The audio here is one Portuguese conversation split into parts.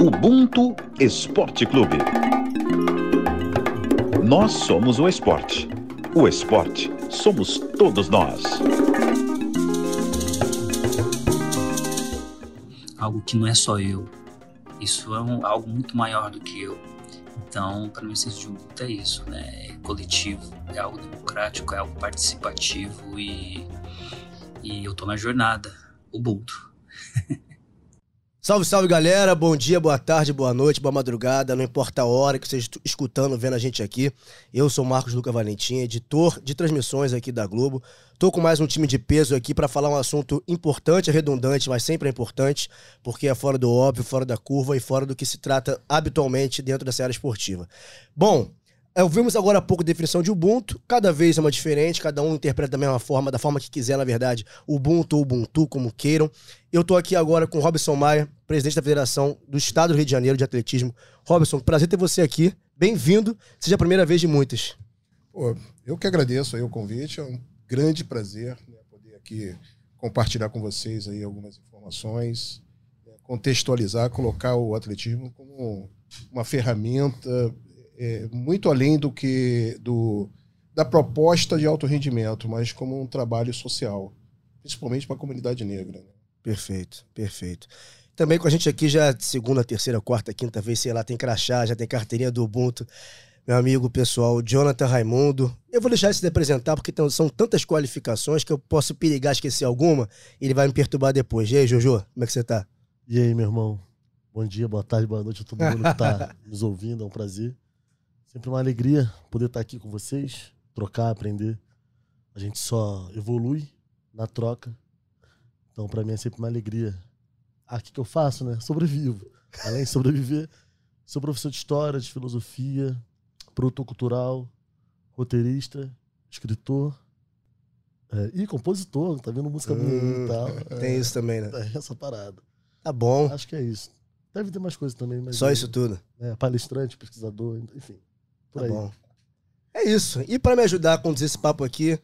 Ubuntu Esporte Clube. Nós somos o esporte. O esporte somos todos nós. Algo que não é só eu. Isso é um, algo muito maior do que eu. Então, para mim, senso de é isso, né? É coletivo, é algo democrático, é algo participativo e, e eu tô na jornada. Ubuntu. Salve, salve galera, bom dia, boa tarde, boa noite, boa madrugada, não importa a hora que você esteja escutando, vendo a gente aqui. Eu sou Marcos Luca Valentim, editor de transmissões aqui da Globo. Tô com mais um time de peso aqui para falar um assunto importante, redundante, mas sempre é importante, porque é fora do óbvio, fora da curva e fora do que se trata habitualmente dentro dessa área esportiva. Bom, Ouvimos agora há pouco a definição de Ubuntu, cada vez é uma diferente, cada um interpreta da mesma forma, da forma que quiser, na verdade, Ubuntu ou Ubuntu, como queiram. Eu estou aqui agora com Robson Maia, presidente da Federação do Estado do Rio de Janeiro de Atletismo. Robson, prazer ter você aqui, bem-vindo, seja a primeira vez de muitas. Pô, eu que agradeço aí o convite, é um grande prazer né, poder aqui compartilhar com vocês aí algumas informações, né, contextualizar, colocar o atletismo como uma ferramenta é, muito além do que do, da proposta de alto rendimento, mas como um trabalho social, principalmente para a comunidade negra. Né? Perfeito, perfeito. Também com a gente aqui já segunda, terceira, quarta, quinta vez, sei lá, tem crachá, já tem carteirinha do Ubuntu. Meu amigo pessoal, Jonathan Raimundo. Eu vou deixar ele se apresentar porque são tantas qualificações que eu posso perigar esquecer alguma e ele vai me perturbar depois. E aí, Jojo, como é que você tá? E aí, meu irmão? Bom dia, boa tarde, boa noite a todo mundo que tá nos ouvindo, é um prazer. Sempre uma alegria poder estar aqui com vocês, trocar, aprender. A gente só evolui na troca. Então, para mim é sempre uma alegria. Ah, o que, que eu faço, né? Sobrevivo. Além de sobreviver, sou professor de história, de filosofia, produtor cultural, roteirista, escritor é, e compositor. Tá vendo música minha aí e tal. Hum, tem é, isso também, né? É essa parada. Tá bom. Acho que é isso. Deve ter mais coisas também. Mas Só isso tudo? É, palestrante, pesquisador, enfim. Por tá. Bom. É isso. E para me ajudar a conduzir esse papo aqui,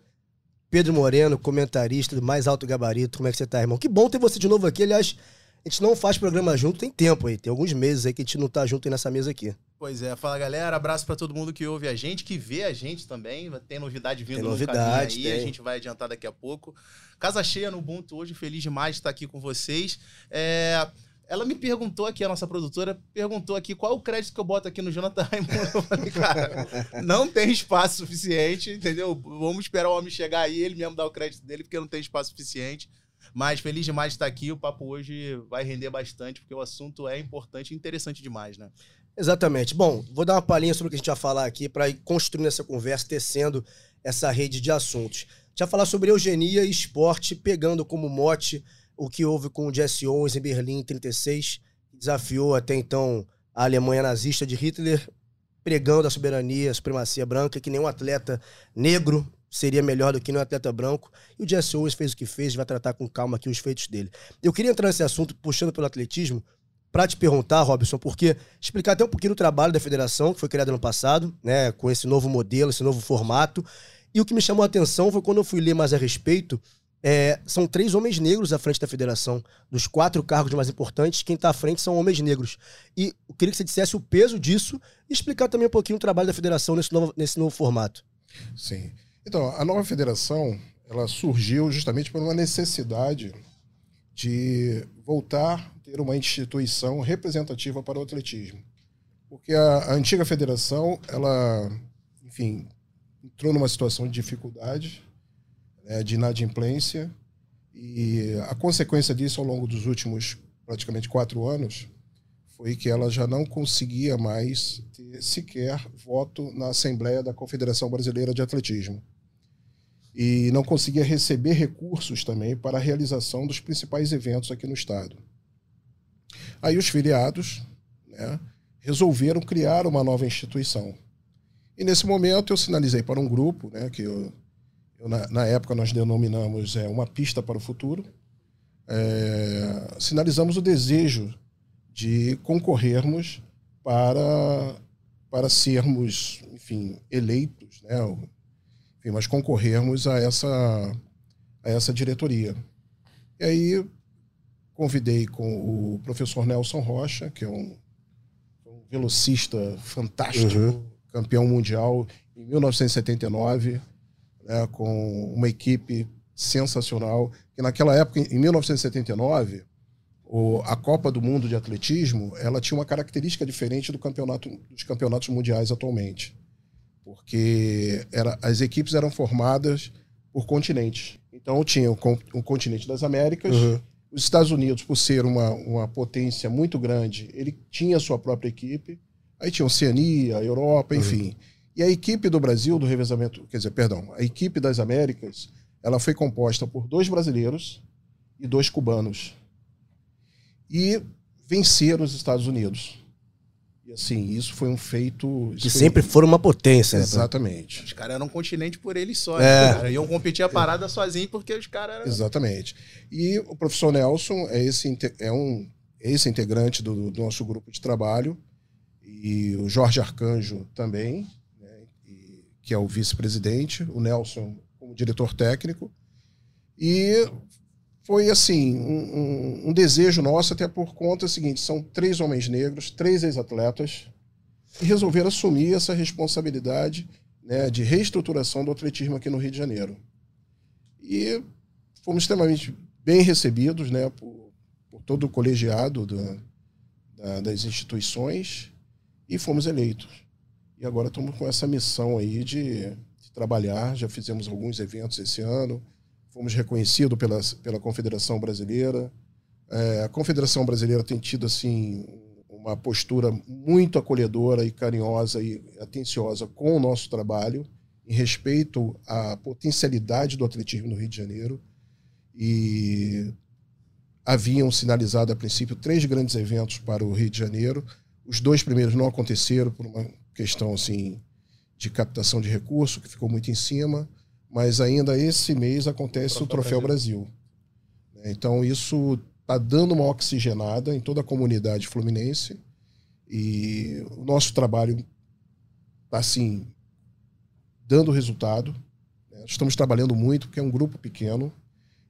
Pedro Moreno, comentarista do mais alto gabarito. Como é que você tá, irmão? Que bom ter você de novo aqui. Aliás, a gente não faz programa junto tem tempo aí. Tem alguns meses aí que a gente não tá junto aí nessa mesa aqui. Pois é, fala galera, abraço para todo mundo que ouve a gente, que vê a gente também. Tem novidade vindo tem novidade, no caminho aí, tem. a gente vai adiantar daqui a pouco. Casa cheia no Ubuntu hoje, feliz demais de estar aqui com vocês. É, ela me perguntou aqui, a nossa produtora, perguntou aqui qual o crédito que eu boto aqui no Jonathan Raimundo. Eu falei, cara, não tem espaço suficiente, entendeu? Vamos esperar o homem chegar aí, ele mesmo dar o crédito dele, porque não tem espaço suficiente. Mas feliz demais de estar aqui. O papo hoje vai render bastante, porque o assunto é importante e interessante demais, né? Exatamente. Bom, vou dar uma palhinha sobre o que a gente vai falar aqui para ir construindo essa conversa, tecendo essa rede de assuntos. A gente vai falar sobre eugenia e esporte, pegando como mote o que houve com o Jesse Owens em Berlim em 36, que desafiou até então a Alemanha nazista de Hitler, pregando a soberania, a supremacia branca, que nenhum atleta negro seria melhor do que nenhum atleta branco. E o Jesse Owens fez o que fez, vai tratar com calma aqui os feitos dele. Eu queria entrar nesse assunto, puxando pelo atletismo, para te perguntar, Robson, porque explicar até um pouquinho do trabalho da federação, que foi criado ano passado, né, com esse novo modelo, esse novo formato. E o que me chamou a atenção foi quando eu fui ler mais a respeito, é, são três homens negros à frente da federação. Dos quatro cargos mais importantes, quem está à frente são homens negros. E eu queria que você dissesse o peso disso e explicar também um pouquinho o trabalho da federação nesse novo, nesse novo formato. Sim. Então, a nova federação ela surgiu justamente por uma necessidade de voltar a ter uma instituição representativa para o atletismo. Porque a, a antiga federação, ela, enfim, entrou numa situação de dificuldade né, de inadimplência. E a consequência disso ao longo dos últimos praticamente quatro anos foi que ela já não conseguia mais ter sequer voto na Assembleia da Confederação Brasileira de Atletismo. E não conseguia receber recursos também para a realização dos principais eventos aqui no Estado. Aí os filiados né, resolveram criar uma nova instituição. E nesse momento eu sinalizei para um grupo, né, que eu na, na, época nós denominamos é, uma pista para o futuro, é, sinalizamos o desejo de concorrermos para, para sermos, enfim, eleitos, né? Enfim, mas concorrermos a essa, a essa diretoria. E aí convidei com o professor Nelson Rocha, que é um velocista fantástico, uhum. campeão mundial em 1979, né, com uma equipe sensacional. Que naquela época, em 1979, o, a Copa do Mundo de Atletismo ela tinha uma característica diferente do campeonato, dos campeonatos mundiais atualmente. Porque era, as equipes eram formadas por continentes. Então tinha o, o continente das Américas, uhum. os Estados Unidos, por ser uma, uma potência muito grande, ele tinha sua própria equipe. Aí tinha Oceania, Europa, uhum. enfim. Uhum. E a equipe do Brasil, do revezamento, quer dizer, perdão, a equipe das Américas, ela foi composta por dois brasileiros e dois cubanos. E venceram os Estados Unidos. E assim, isso foi um feito. Que sempre foram uma potência, né? Exatamente. Os caras eram um continente por eles só. É. Né? Iam competir a parada é. sozinho porque os caras eram. Exatamente. E o professor Nelson é esse, é um, é esse integrante do, do nosso grupo de trabalho. E o Jorge Arcanjo também, que é o vice-presidente. O Nelson como diretor técnico. E foi assim um, um, um, desejo nosso até por conta seguinte são três homens negros três ex-atletas que resolveram assumir essa responsabilidade né, de reestruturação do atletismo aqui no Rio de Janeiro e fomos extremamente bem recebidos né por, por todo o colegiado da, da, das instituições e fomos eleitos e agora estamos com essa missão aí de, de trabalhar já fizemos alguns eventos esse ano fomos reconhecidos pela, pela Confederação Brasileira. É, a Confederação Brasileira tem tido assim uma postura muito acolhedora e carinhosa e atenciosa com o nosso trabalho em respeito à potencialidade do atletismo no Rio de Janeiro e haviam sinalizado a princípio três grandes eventos para o Rio de Janeiro. Os dois primeiros não aconteceram por uma questão assim de captação de recurso que ficou muito em cima mas ainda esse mês acontece o Troféu, Brasil. Brasil. Então isso está dando uma oxigenada em toda a comunidade fluminense e o nosso trabalho está assim dando resultado. Né? Estamos trabalhando muito porque é um grupo pequeno,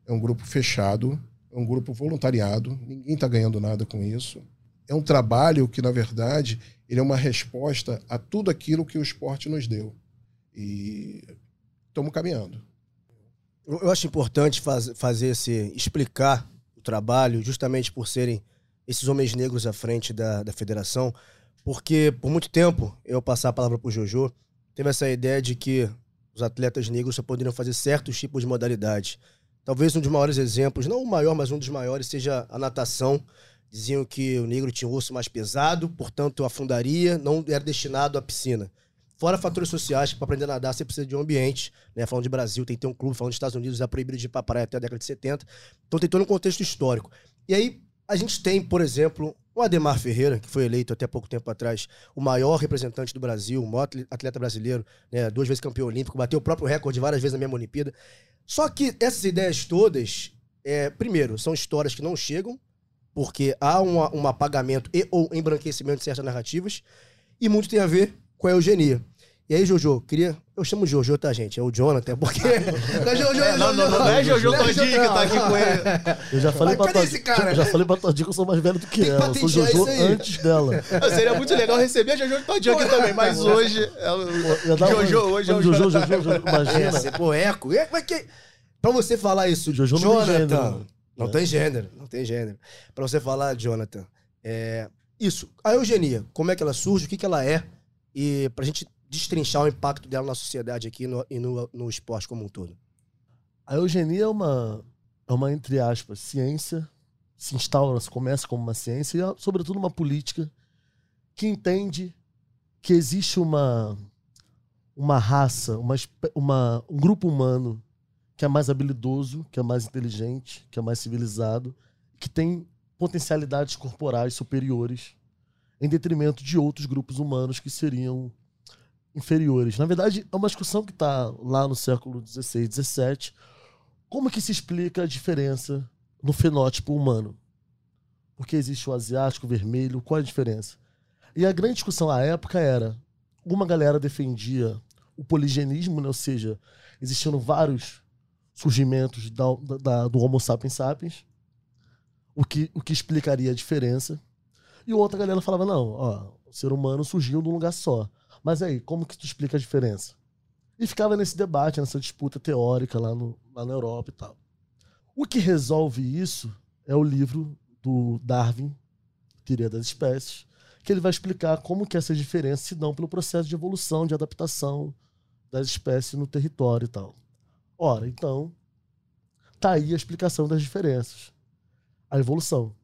é um grupo fechado, é um grupo voluntariado, ninguém está ganhando nada com isso. É um trabalho que, na verdade, ele é uma resposta a tudo aquilo que o esporte nos deu. E estamos caminhando. Eu acho importante faz, fazer esse. explicar o trabalho, justamente por serem esses homens negros à frente da, da federação, porque por muito tempo, eu passar a palavra para o Jojo, teve essa ideia de que os atletas negros só poderiam fazer certos tipos de modalidades. Talvez um dos maiores exemplos, não o maior, mas um dos maiores, seja a natação. Diziam que o negro tinha um osso mais pesado, portanto afundaria, não era destinado à piscina. Fora fatores sociais, que para aprender a nadar você precisa de um ambiente. Né? Falando de Brasil, tem que ter um clube. Falando dos Estados Unidos, é proibido de ir para praia até a década de 70. Então tem todo um contexto histórico. E aí, a gente tem, por exemplo, o Ademar Ferreira, que foi eleito até pouco tempo atrás o maior representante do Brasil, o maior atleta brasileiro, né? duas vezes campeão olímpico, bateu o próprio recorde várias vezes na mesma Olimpíada. Só que essas ideias todas, é, primeiro, são histórias que não chegam, porque há um, um apagamento e ou embranquecimento de certas narrativas, e muito tem a ver com a eugenia. E aí, Jojo, queria. Eu chamo Jojo, tá, gente? É o Jonathan, porque. não, é Jojo, é, não, não, não, não é Jojo Todinho que tá aqui com ele. Eu já falei Mas pra Todinho. Já falei pra Todinho que eu sou mais velho do que ela. Eu sou Jojo antes dela. Seria muito legal receber a Jojo Todinho aqui também, mas hoje. É. Jojo, hoje é o Jojo, Jojo, Jojo, imagina. É, pô, eco. Como é que. Pra você falar isso, Jojo Jonathan. Não tem gênero. Não tem gênero. Pra você falar, Jonathan. É, isso. A eugenia, como é que ela surge, o que, que ela é? E pra gente destrinchar o impacto dela na sociedade aqui no, e no, no esporte como um todo? A eugenia é uma, é uma, entre aspas, ciência, se instaura, se começa como uma ciência, e é, sobretudo uma política que entende que existe uma, uma raça, uma, uma, um grupo humano que é mais habilidoso, que é mais inteligente, que é mais civilizado, que tem potencialidades corporais superiores, em detrimento de outros grupos humanos que seriam inferiores. Na verdade, é uma discussão que está lá no século XVI, XVII. Como que se explica a diferença no fenótipo humano? Porque existe o asiático, o vermelho, qual é a diferença? E a grande discussão à época era: uma galera defendia o poligenismo, né? ou seja, existindo vários surgimentos da, da, do Homo sapiens sapiens, o que, o que explicaria a diferença. E outra galera falava: não, ó, ser humano surgiam de um lugar só. Mas aí, como que tu explica a diferença? E ficava nesse debate, nessa disputa teórica lá, no, lá na Europa e tal. O que resolve isso é o livro do Darwin, Teoria das Espécies, que ele vai explicar como que essas diferenças se dão pelo processo de evolução, de adaptação das espécies no território e tal. Ora, então, tá aí a explicação das diferenças. A evolução.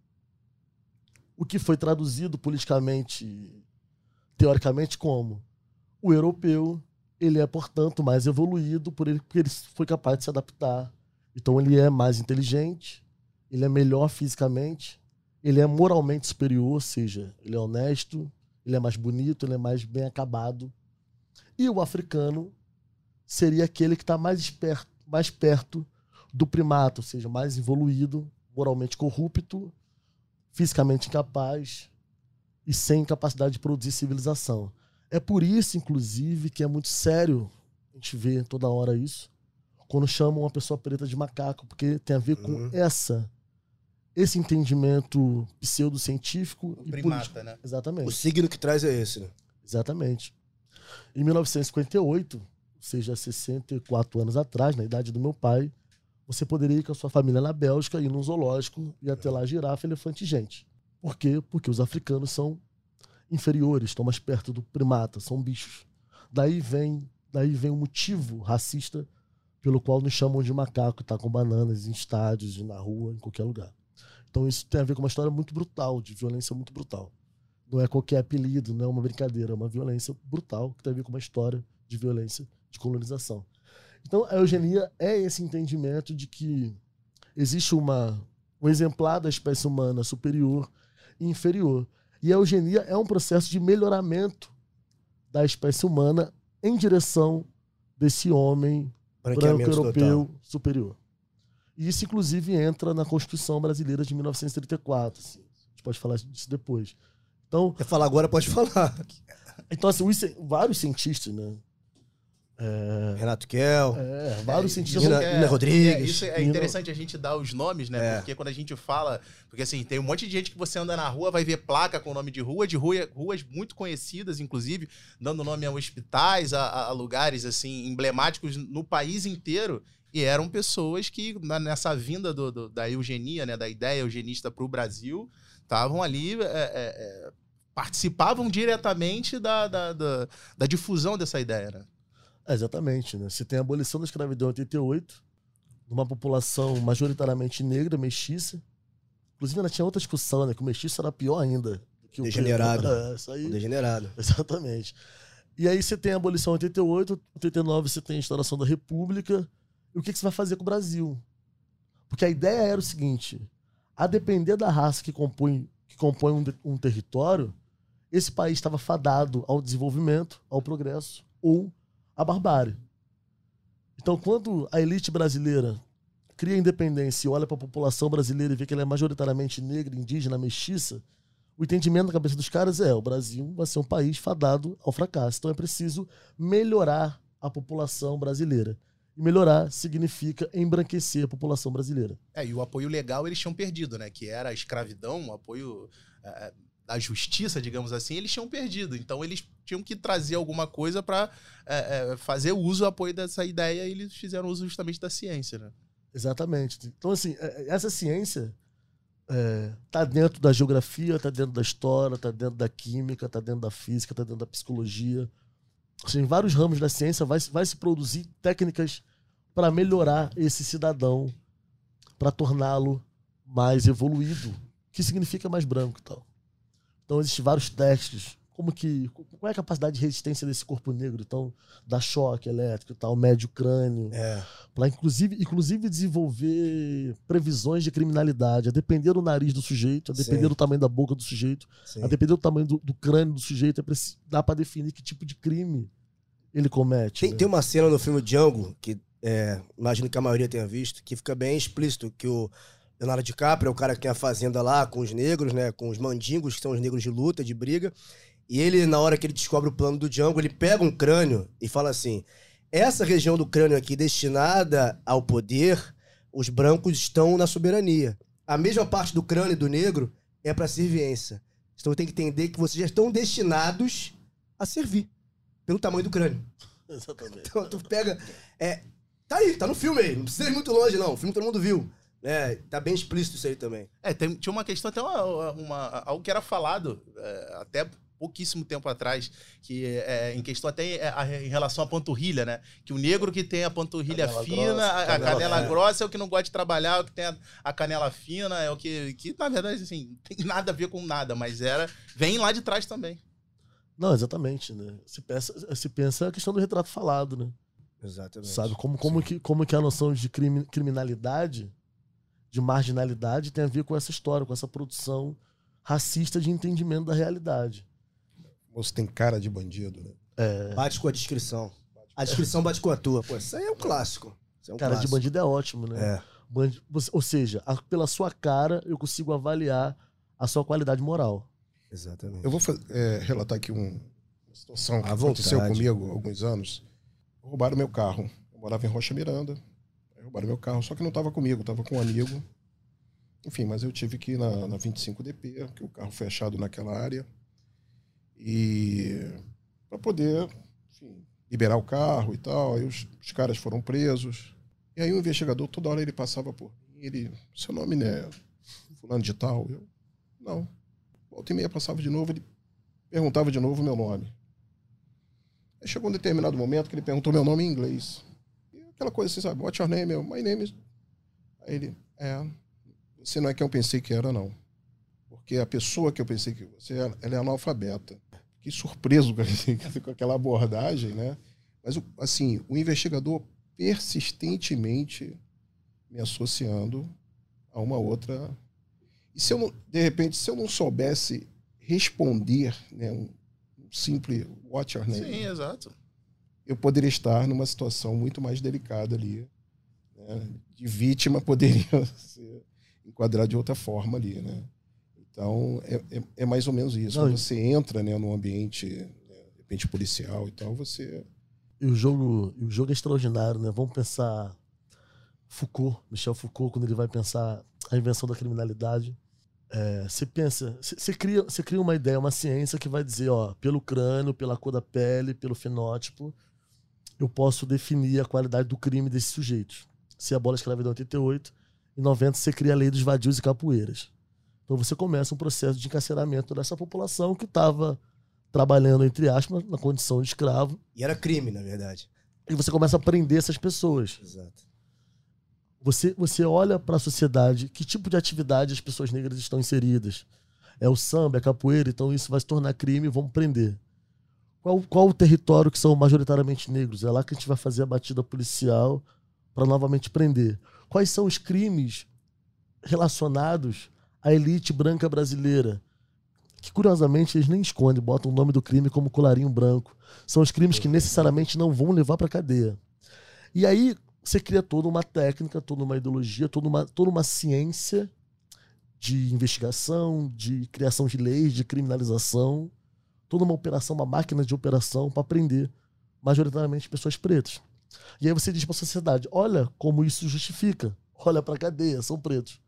O que foi traduzido politicamente, teoricamente, como o europeu, ele é, portanto, mais evoluído por ele, porque ele foi capaz de se adaptar. Então ele é mais inteligente, ele é melhor fisicamente, ele é moralmente superior, ou seja, ele é honesto, ele é mais bonito, ele é mais bem acabado. E o africano seria aquele que está mais, esperto, mais perto do primata, ou seja, mais evoluído, moralmente corrupto, fisicamente incapaz e sem capacidade de produzir civilização. É por isso, inclusive, que é muito sério a gente vê toda hora isso, quando chamam uma pessoa preta de macaco, porque tem a ver com Uhum. essa esse entendimento pseudocientífico O e primata, político. né? Exatamente. O signo que traz é esse, né? Exatamente. Em 1958, ou seja, 64 anos atrás, na idade do meu pai, você poderia ir com a sua família na Bélgica, ir num zoológico e até lá girafa, elefante e gente. Por quê? Porque os africanos são inferiores, estão mais perto do primata, são bichos. Daí vem, daí vem o motivo racista pelo qual nos chamam de macaco, tá com bananas em estádios, na rua, em qualquer lugar. Então isso tem a ver com uma história muito brutal, de violência muito brutal. Não é qualquer apelido, não é uma brincadeira, é uma violência brutal que tem a ver com uma história de violência de colonização. Então a eugenia é esse entendimento de que existe uma, um exemplar da espécie humana superior e inferior. E a eugenia é um processo de melhoramento da espécie humana em direção desse homem branco europeu total. superior. E isso, inclusive, entra na Constituição Brasileira de 1934. assim. A gente pode falar disso depois. Então, Quer falar agora, pode falar. então assim, vários cientistas, né? É, Renato Kell. é, vários É, cientistas. Nina- é- Nina Rodrigues. é, isso é interessante a gente dar os nomes, né? É. Porque quando a gente fala. Porque assim, tem um monte de gente que você anda na rua, vai ver placa com nome de rua, de rua, ruas muito conhecidas, inclusive, dando nome a hospitais, a, a- a lugares assim, emblemáticos no país inteiro. E eram pessoas que, na- nessa vinda do- do- da eugenia, né? Da ideia eugenista para o Brasil, estavam ali. é, é, é, participavam diretamente da, da, da, da difusão dessa ideia, né? É, exatamente, né? Você tem a abolição da escravidão em 88, numa população majoritariamente negra, mestiça. Inclusive, ainda tinha outra discussão, né? Que o mestiço era pior ainda. do Que o Degenerado. preto. É, isso aí. Degenerado. Exatamente. E aí você tem a abolição em 88, 89 você tem a instauração da República. E o que, que você vai fazer com o Brasil? Porque a ideia era o seguinte: a depender da raça que compõe, que compõe um, um território, esse país estava fadado ao desenvolvimento, ao progresso ou à barbárie. Então, quando a elite brasileira cria a independência e olha para a população brasileira e vê que ela é majoritariamente negra, indígena, mestiça, o entendimento na cabeça dos caras é: o Brasil vai ser um país fadado ao fracasso. Então é preciso melhorar a população brasileira. E melhorar significa embranquecer a população brasileira. É, e o apoio legal eles tinham perdido, né? Que era a escravidão, o apoio é, da justiça, digamos assim, eles tinham perdido. Então eles tinham que trazer alguma coisa para fazer uso, apoio dessa ideia, e eles fizeram uso justamente da ciência, né? Exatamente. Então, assim, é- essa ciência está dentro da geografia, está dentro da história, está dentro da química, está dentro da física, está dentro da psicologia. Assim, em vários ramos da ciência vai, vai se produzir técnicas para melhorar esse cidadão, para torná-lo mais evoluído, que significa mais branco e tal. Então existem vários testes, como que qual é a capacidade de resistência desse corpo negro, então dá choque elétrico e tal, médio crânio, É. para inclusive, inclusive desenvolver previsões de criminalidade, a depender do nariz do sujeito, a depender Sim. do tamanho da boca do sujeito, Sim. a depender do tamanho do, do crânio do sujeito, é preci- dá para definir que tipo de crime ele comete. Tem, né? tem uma cena no filme Django, que é, imagino que a maioria tenha visto, que fica bem explícito que o Leonardo DiCaprio é o cara que tem a fazenda lá com os negros, né? Com os mandingos, que são os negros de luta, de briga. E ele, na hora que ele descobre o plano do Django, ele pega um crânio e fala assim: essa região do crânio aqui destinada ao poder, os brancos estão na soberania. A mesma parte do crânio do negro é para serviência. Então tem que entender que vocês já estão destinados a servir. Pelo tamanho do crânio. Exatamente. Então tu pega. É, tá aí, tá no filme aí. Não precisa ir muito longe, não. O filme todo mundo viu. É, tá bem explícito isso aí também. É, tem- tinha uma questão, até uma, uma- algo que era falado é, até pouquíssimo tempo atrás, que é, em questão até é, a- em relação à panturrilha, né? Que o negro que tem a panturrilha Canela fina, grossa, a, a canela- canela é. grossa é o que não gosta de trabalhar, é o que tem a, a canela fina, é o que, que na verdade, assim, não tem nada a ver com nada, mas era, vem lá de trás também. Não, exatamente, né? Se pensa, se pensa a questão do retrato falado, né? Exatamente. Sabe? Como, como, que, como que a noção de crime, criminalidade, de marginalidade, tem a ver com essa história, com essa produção racista de entendimento da realidade. Moço tem cara de bandido, né? É, Bate com a descrição. A descrição bate com a tua. Pô, isso aí é um clássico. É um cara de clássico. bandido é ótimo, né? É. Bandi- você- Ou seja, a- pela sua cara eu consigo avaliar a sua qualidade moral. Exatamente. Eu vou é, relatar aqui um- uma situação que aconteceu vontade. comigo há alguns anos. Roubaram meu carro. Eu morava em Rocha Miranda. Roubaram meu carro, só que não estava comigo, estava com um amigo. Enfim, mas eu tive que ir na, na 25DP, que o carro foi achado naquela área. E para poder enfim, liberar o carro e tal. Aí os, os caras foram presos. E aí o investigador, toda hora ele passava por mim, ele, seu nome não é fulano de tal? Eu, não. Volta e meia passava de novo, ele perguntava de novo o meu nome. Aí chegou um determinado momento que ele perguntou meu nome em inglês. Aquela coisa assim, sabe? What's your name? Eu, My name is... Aí ele, é, você não é quem eu pensei que era, não. Porque a pessoa que eu pensei que você era, ela é analfabeta. Fiquei surpreso com, aquela abordagem, né? Mas, assim, o investigador persistentemente me associando a uma outra e se eu não, de repente, se eu não soubesse responder, né, um simples what's your name, Sim, exato. Eu poderia estar numa situação muito mais delicada ali. Né? De vítima poderia ser enquadrado de outra forma ali, né? Então, é, é, é mais ou menos isso. Não, Quando você entra né, num ambiente, né, de repente, policial e tal, você... E o jogo, o jogo é extraordinário, né? Vamos pensar Foucault, Michel Foucault, quando ele vai pensar a invenção da criminalidade. É, Você pensa, você- você cria, você cria uma ideia, uma ciência que vai dizer, ó, pelo crânio, pela cor da pele, pelo fenótipo, eu posso definir a qualidade do crime desses sujeitos. Se a bola escravidão é 88, em 90 você cria a lei dos vadios e capoeiras. Então você começa um processo de encarceramento dessa população que estava trabalhando, entre aspas, na condição de escravo, E era crime, na verdade. e você começa a prender essas pessoas. Exato. Você, você olha para a sociedade, que tipo de atividade as pessoas negras estão inseridas. É o samba, é a capoeira, então isso vai se tornar crime e vamos prender. Qual, qual o território que são majoritariamente negros? É lá que a gente vai fazer a batida policial para novamente prender. Quais são os crimes relacionados à elite branca brasileira? Que curiosamente eles nem escondem, botam o nome do crime como colarinho branco. São os crimes que necessariamente não vão levar para cadeia. E aí você cria toda uma técnica, toda uma ideologia, toda uma, toda uma ciência de investigação, de criação de leis, de criminalização, toda uma operação, uma máquina de operação para prender majoritariamente pessoas pretas. E aí você diz para a sociedade: olha como isso justifica, olha para a cadeia, são pretos.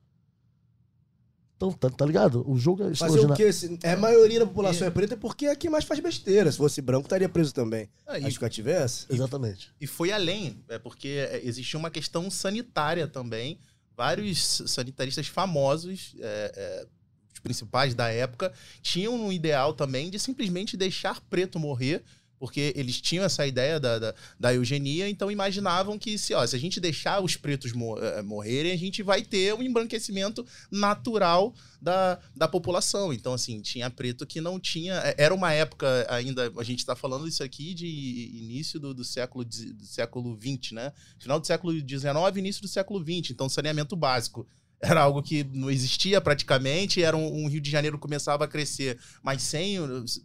Então, tá, tá ligado? O jogo é Fazer o quê? Se é, a maioria da população é preta porque é quem mais faz besteira. Se fosse branco, estaria preso também. Ah, e- Acho que tivesse. Exatamente. E foi além, é porque existia uma questão sanitária também. Vários sanitaristas famosos, é, é, principais da época, tinham um ideal também de simplesmente deixar preto morrer, porque eles tinham essa ideia da, da, da eugenia, então imaginavam que se, ó, se a gente deixar os pretos eh, morrerem, a gente vai ter um embranquecimento natural da, da população. Então, assim, tinha preto que não tinha. é, Era uma época ainda, a gente está falando isso aqui de início do, do século do século XX, né? Final do século XIX, início do século XX. Então, saneamento básico era algo que não existia praticamente, era um, um Rio de Janeiro que começava a crescer, mas sem,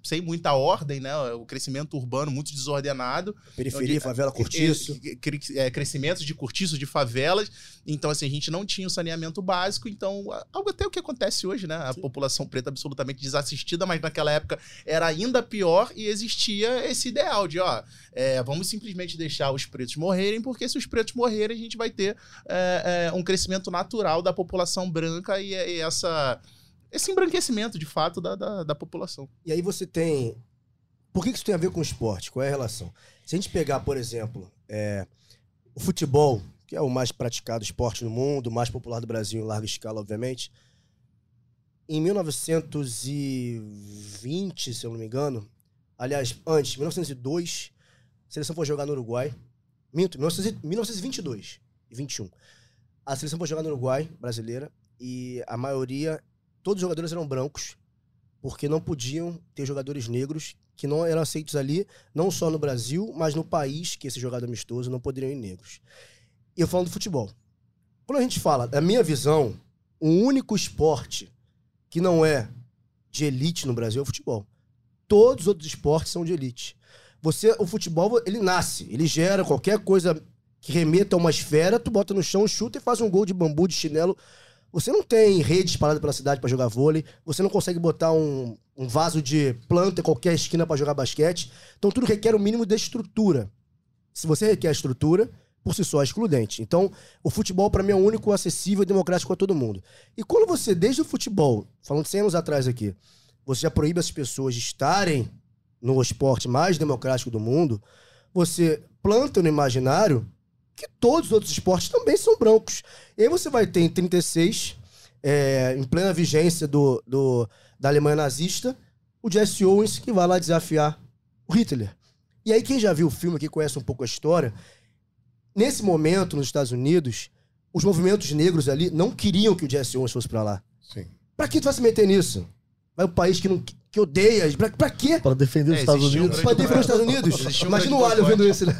sem muita ordem, né? O crescimento urbano muito desordenado. Periferia, Onde- favela, cortiço. É, é, crescimentos de cortiço, de favelas. Então, assim, a gente não tinha o saneamento básico. Então, algo até o que acontece hoje, né? A população preta absolutamente desassistida, mas naquela época era ainda pior e existia esse ideal de, ó, é, vamos simplesmente deixar os pretos morrerem, porque se os pretos morrerem, a gente vai ter é, é, um crescimento natural da população branca e, e essa esse embranquecimento, de fato, da, da, da população. E aí você tem. Por que isso tem a ver com o esporte? Qual é a relação? Se a gente pegar, por exemplo, é, o futebol, que é o mais praticado esporte no mundo, o mais popular do Brasil em larga escala, obviamente. Em 1920, se eu não me engano, aliás, antes, 1902, a seleção foi jogar no Uruguai. Minto, 1900 1922 e 21. A seleção foi jogar no Uruguai, brasileira, e a maioria, todos os jogadores eram brancos, porque não podiam ter jogadores negros que não eram aceitos ali, não só no Brasil, mas no país que esse jogador amistoso não poderiam ir negros. E eu falando do futebol. Quando a gente fala, da minha visão, o único esporte que não é de elite no Brasil é o futebol. Todos os outros esportes são de elite. Você, o futebol, ele nasce, ele gera qualquer coisa que remeta a uma esfera, tu bota no chão, chuta e faz um gol de bambu, de chinelo. Você não tem rede espalhada pela cidade para jogar vôlei, você não consegue botar um, um vaso de planta em qualquer esquina para jogar basquete. Então tudo requer o um mínimo de estrutura. Se você requer estrutura, por si só é excludente. Então, o futebol para mim é o único acessível e democrático a todo mundo. E quando você, desde o futebol, falando 100 anos atrás aqui, você já proíbe as pessoas de estarem no esporte mais democrático do mundo, você planta no imaginário que todos os outros esportes também são brancos. E aí você vai ter em 36, é, em plena vigência do, do, da Alemanha nazista, o Jesse Owens que vai lá desafiar o Hitler. E aí quem já viu o filme aqui conhece um pouco a história, nesse momento nos Estados Unidos, os movimentos negros ali não queriam que o Jesse Owens fosse para lá. Sim. Pra que tu vai se meter nisso? Vai um país que, não, que odeia. Pra, pra quê? Para defender os É, Estados existiu um Unidos. Pra defender os Estados Unidos? Existiu um Imagina o Alho vendo isso, né?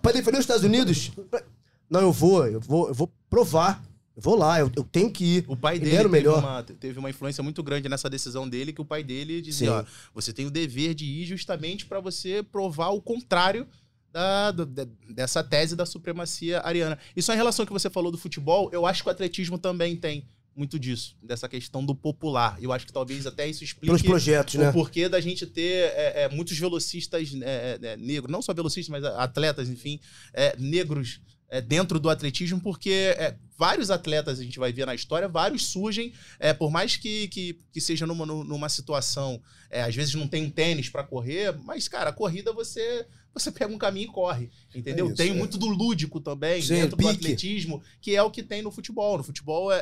Pra defender os Estados Unidos? Pra- Não, eu vou, eu vou, eu vou provar. Eu vou lá, eu, eu tenho que ir. O pai Ele dele era o teve melhor. uma, teve uma influência muito grande nessa decisão dele, que o pai dele dizia, ó, você tem o dever de ir justamente para você provar o contrário da, do- de- dessa tese da supremacia ariana. E só em relação ao que você falou do futebol, eu acho que o atletismo também tem muito disso, dessa questão do popular. Eu acho que talvez até isso explique Pelos projetos, né? o porquê da gente ter é, é, muitos velocistas é, é, negros, não só velocistas, mas atletas, enfim, é, negros é, dentro do atletismo, porque é, vários atletas a gente vai ver na história, vários surgem, é, por mais que, que, que seja numa, nu- numa situação, é, às vezes não tem um tênis para correr, mas, cara, a corrida você. Você pega um caminho e corre, entendeu? É isso, tem é. muito do lúdico também, Sim, dentro do pique. atletismo, que é o que tem no futebol. No futebol é-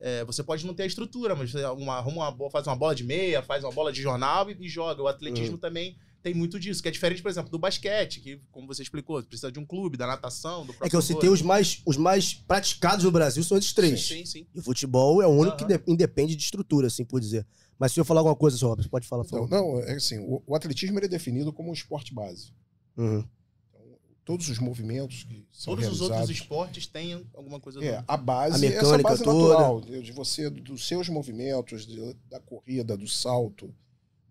é- você pode não ter a estrutura, mas você uma, arruma uma, bola- faz uma bola de meia, faz uma bola de jornal e, e joga. O atletismo Hum. também tem muito disso, que é diferente, por exemplo, do basquete, que, como você explicou, precisa de um clube, da natação, do É que eu citei os mais, os mais praticados no Brasil, são esses três. Sim, sim, sim. E o futebol é o único que Aham. de- independe de estrutura, assim por dizer. Mas se eu falar alguma coisa, senhor Robson, pode falar, por Então, favor. não, é assim, o, o atletismo ele é definido como um esporte base. Uhum. Todos os movimentos que são Todos os realizados... outros esportes têm alguma coisa É, do... a base, A essa mecânica base toda. natural de de você, dos seus movimentos, de- da corrida, do salto,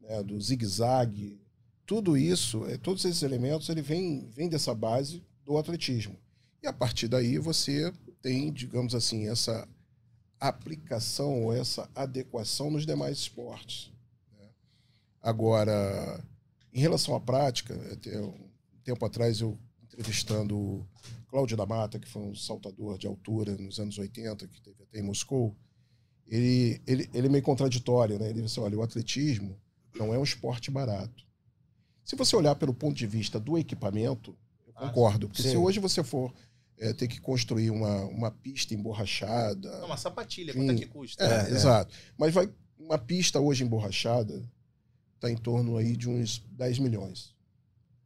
né, do zigue-zague, tudo isso, é, todos esses elementos, ele vem, vem dessa base do atletismo. E a partir daí você tem, digamos assim, essa aplicação, ou essa adequação nos demais esportes. né. Agora, em relação à prática, até um tempo atrás eu entrevistando o Cláudio da Mata, que foi um saltador de altura nos anos 80, que teve até em Moscou, ele, ele, ele é meio contraditório, né? Ele disse, olha, o atletismo não é um esporte barato. Se você olhar pelo ponto de vista do equipamento, eu Ah, concordo. Porque sim. se hoje você for é, ter que construir uma, uma pista emborrachada... Não, uma sapatilha, quanto é que custa? É, É, exato. Mas vai, uma pista hoje emborrachada está em torno aí de uns 10 milhões.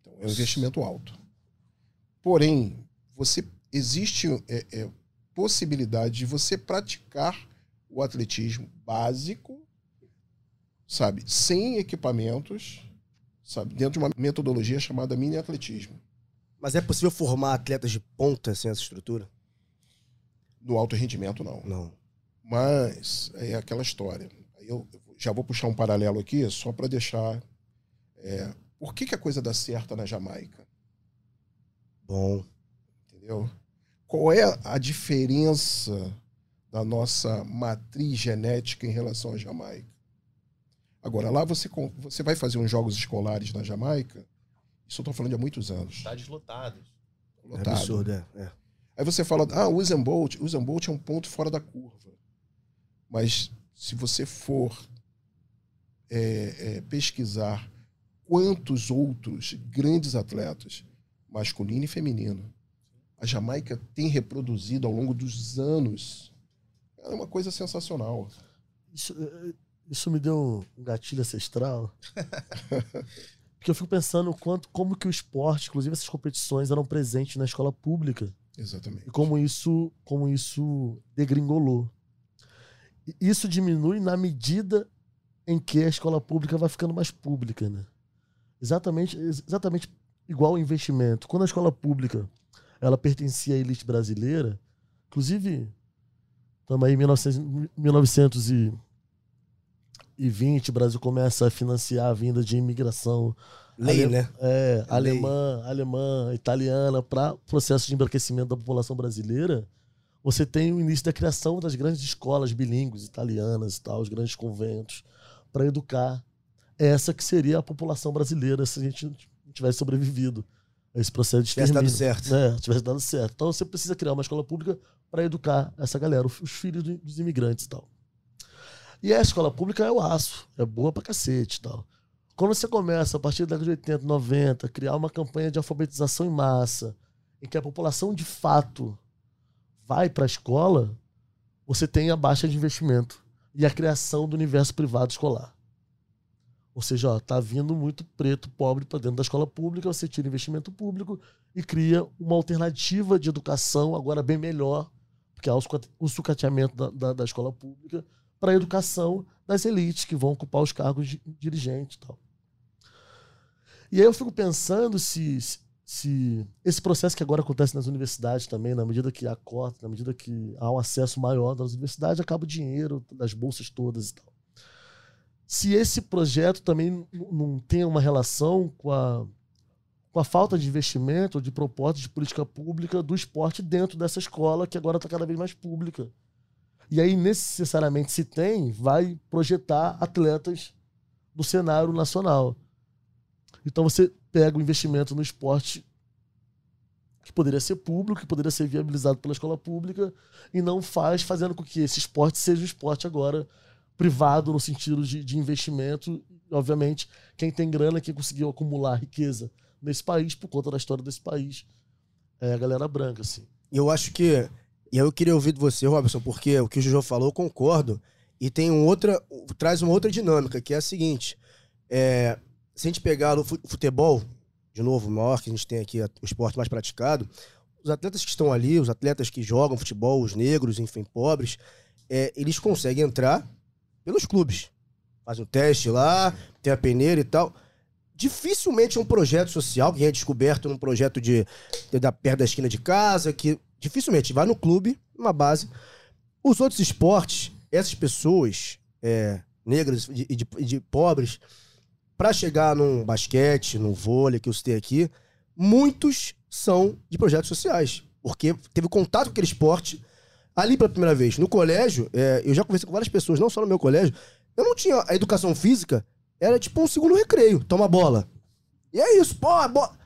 Então é um investimento alto. Porém, você existe é, é, possibilidade de você praticar o atletismo básico, sabe, sem equipamentos, sabe, dentro de uma metodologia chamada mini atletismo, Mas é possível formar atletas de ponta sem essa estrutura? no alto rendimento não. Não. Mas é aquela história. Eu já vou puxar um paralelo aqui, só para deixar. é, por que, que a coisa dá certo na Jamaica? Bom. Entendeu? Qual é a diferença da nossa matriz genética em relação à Jamaica? Agora, lá você, você vai fazer uns jogos escolares na Jamaica, isso eu estou falando de há muitos anos. Estádios lotados. É lotado. absurdo, é. é. Aí você fala, ah, o Usain Bolt, o Usain Bolt é um ponto fora da curva. Mas se você for é, é, pesquisar quantos outros grandes atletas, masculino e feminino, a Jamaica tem reproduzido ao longo dos anos, é uma coisa sensacional. Isso, eh, isso me deu um gatilho ancestral. Porque eu fico pensando quanto, como que o esporte, inclusive essas competições, eram presentes na escola pública. Exatamente. E como isso, como isso degringolou. E Isso diminui na medida em que a escola pública vai ficando mais pública, né? Exatamente, exatamente igual investimento. Quando a escola pública ela pertencia à elite brasileira, inclusive estamos aí em 1900, 1920, o Brasil começa a financiar a vinda de imigração Lei, Ale- né? é, Lei. alemã, alemã, italiana, para processo de embranquecimento da população brasileira, você tem o início da criação das grandes escolas bilíngues italianas e tal, os grandes conventos, para educar essa que seria a população brasileira se a gente tivesse sobrevivido a esse processo de Tivesse dado extermínio. certo. É, tivesse dado certo. Então você precisa criar uma escola pública para educar essa galera, os filhos do- dos imigrantes e tal. E a escola pública é o aço, é boa pra cacete e tal. Quando você começa, a partir da década de 80, 90, a criar uma campanha de alfabetização em massa, em que a população de fato vai para a escola, você tem a baixa de investimento e a criação do universo privado escolar. Ou seja, ó, tá vindo muito preto, pobre para dentro da escola pública, você tira investimento público e cria uma alternativa de educação agora bem melhor, porque há o suca- o sucateamento da, da, da escola pública para a educação das elites que vão ocupar os cargos de dirigente e tal. E aí eu fico pensando se, se- se esse processo que agora acontece nas universidades também, na medida que há cota, na medida que há um acesso maior das universidades, acaba o dinheiro das bolsas todas e tal. Se esse projeto também não tem uma relação com a, com a falta de investimento, de propósito de política pública do esporte dentro dessa escola, que agora está cada vez mais pública. E aí, necessariamente, se tem, vai projetar atletas no cenário nacional. Então você pega o investimento no esporte que poderia ser público, que poderia ser viabilizado pela escola pública, e não faz, fazendo com que esse esporte seja um esporte agora privado no sentido de, de investimento. Obviamente, quem tem grana, quem conseguiu acumular riqueza nesse país, por conta da história desse país, é a galera branca, assim. Eu acho que. E eu queria ouvir de você, Robson, porque o que o Jojo falou, eu concordo. E tem um outra. Traz uma outra dinâmica, que é a seguinte. É, se a gente pegar o fu- futebol, de novo, o maior que a gente tem aqui, o esporte mais praticado, os atletas que estão ali, os atletas que jogam futebol, os negros, enfim, pobres, é, eles conseguem entrar pelos clubes. Fazem o teste lá, tem a peneira e tal. Dificilmente um projeto social que é descoberto num projeto de, de da perto da esquina de casa, que dificilmente vai no clube, numa base. Os outros esportes, essas pessoas é, negras e de, de- de pobres, para chegar num basquete, num vôlei que eu citei aqui, muitos são de projetos sociais, porque teve contato com aquele esporte ali pela primeira vez. No colégio, é, eu já conversei com várias pessoas, não só no meu colégio, eu não tinha a educação física, era tipo um segundo recreio, toma bola. E é isso, pô, a bola.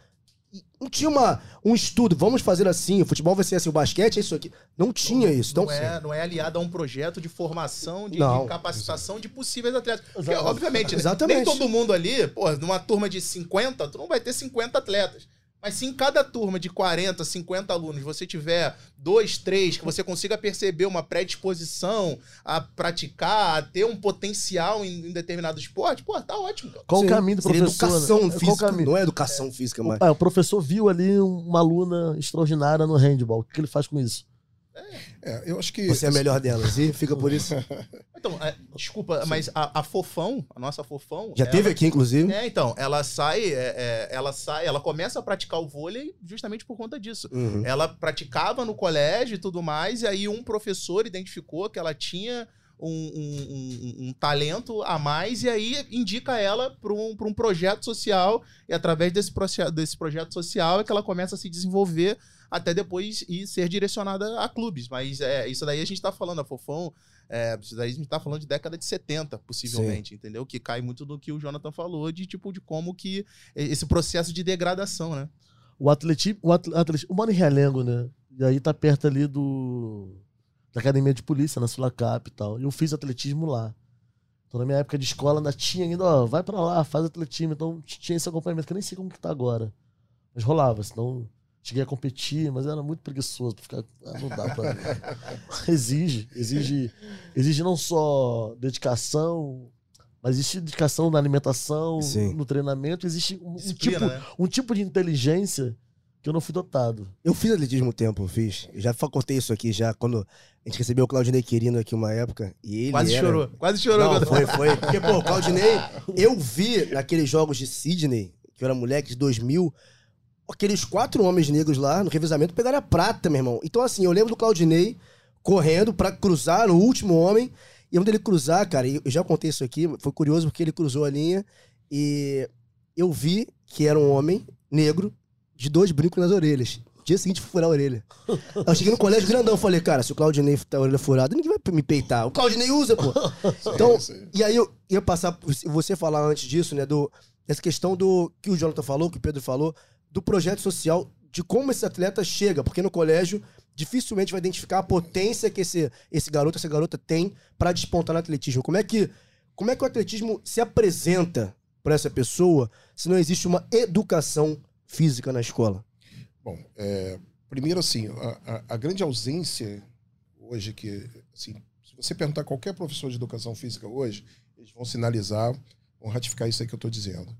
Não tinha uma, um estudo, vamos fazer assim, o futebol vai ser assim, o basquete é isso aqui. Não tinha isso. Então, não, é, não é aliado a um projeto de formação, de, de capacitação de possíveis atletas. Porque, obviamente, né, Exatamente. nem todo mundo ali, pô, numa turma de 50, tu não vai ter 50 atletas. Mas se em cada turma de 40, 50 alunos você tiver dois, três, que você consiga perceber uma predisposição a praticar, a ter um potencial em, em determinado esporte, pô, tá ótimo, cara. Qual o caminho do professor? educação né? Qual o física, caminho? não é educação física, mas... Ah, o professor viu ali uma aluna extraordinária no handball. O que ele faz com isso? É, eu acho que. Você é a melhor delas, e fica por isso. Então, é, desculpa, mas a, a Fofão, a nossa Fofão. Já ela- teve aqui, inclusive. É, então, ela sai, é, é, ela sai, ela começa a praticar o vôlei justamente por conta disso. Uhum. Ela praticava no colégio e tudo mais, e aí um professor identificou que ela tinha um, um- um- um talento a mais, e aí indica ela para um, pra um projeto social, e através desse, proce- desse projeto social é que ela começa a se desenvolver até depois e ser direcionada a clubes. Mas é, isso daí a gente tá falando, a Fofão, é, isso daí a gente tá falando de década de 70, possivelmente, entendeu? Que cai muito do que o Jonathan falou, de tipo, de como que esse processo de degradação, né? O atletismo, o, atle- atleti- o em Realengo, né? E aí tá perto ali do da academia de polícia, na Sulacap e tal. Eu fiz atletismo lá. Então, na minha época de escola, ainda tinha ainda, ó, vai pra lá, faz atletismo. Então, tinha esse acompanhamento, que eu nem sei como que tá agora. Mas rolava, senão cheguei a competir, mas era muito preguiçoso pra ficar. Ah, não dá pra. exige, exige, exige não só dedicação, mas existe dedicação na alimentação, Sim. no treinamento, existe um, um tipo, né? um tipo de inteligência que eu não fui dotado. Eu fiz atletismo um tempo, eu fiz. Eu já contei isso aqui já, quando a gente recebeu o Claudinei Quirino aqui uma época. E ele Quase era... chorou. Quase chorou. Não, foi, foi. Porque, pô, o Claudinei, eu vi naqueles jogos de Sydney, que eu era moleque de 2000, aqueles quatro homens negros lá no revezamento pegaram a prata, meu irmão. Então, assim, eu lembro do Claudinei correndo pra cruzar no último homem. E onde ele cruzar, cara, e eu já contei isso aqui, foi curioso porque ele cruzou a linha e eu vi que era um homem negro de dois brincos nas orelhas. Dia seguinte, fui furar a orelha. Eu cheguei no colégio grandão, falei, cara, se o Claudinei tá a orelha furada, ninguém vai me peitar. O Claudinei usa, pô. Então, e aí eu ia passar, você falar antes disso, né, do, dessa questão do que o Jonathan falou, que o Pedro falou, do projeto social, de como esse atleta chega, porque no colégio dificilmente vai identificar a potência que esse, esse garoto, essa garota tem pra despontar no atletismo. Como é que, como é que o atletismo se apresenta pra essa pessoa se não existe uma educação física na escola? Bom, é, primeiro assim, a, a- a grande ausência hoje que, assim, se você perguntar a qualquer professor de educação física hoje, eles vão sinalizar, vão ratificar isso aí que eu estou dizendo.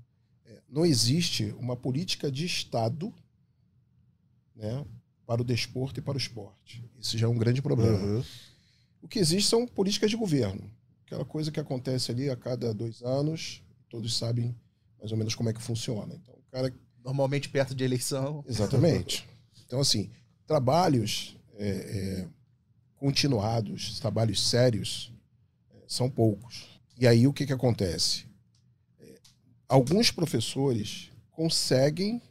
Não existe uma política de Estado né, para o desporto e para o esporte. Isso já é um grande problema. O que existe são políticas de governo. Aquela coisa que acontece ali a cada dois anos, todos sabem mais ou menos como é que funciona. Então, o cara Normalmente perto de eleição. Exatamente. Então, assim, trabalhos é, é, continuados, trabalhos sérios, é, são poucos. E aí o que, que acontece? Alguns professores conseguem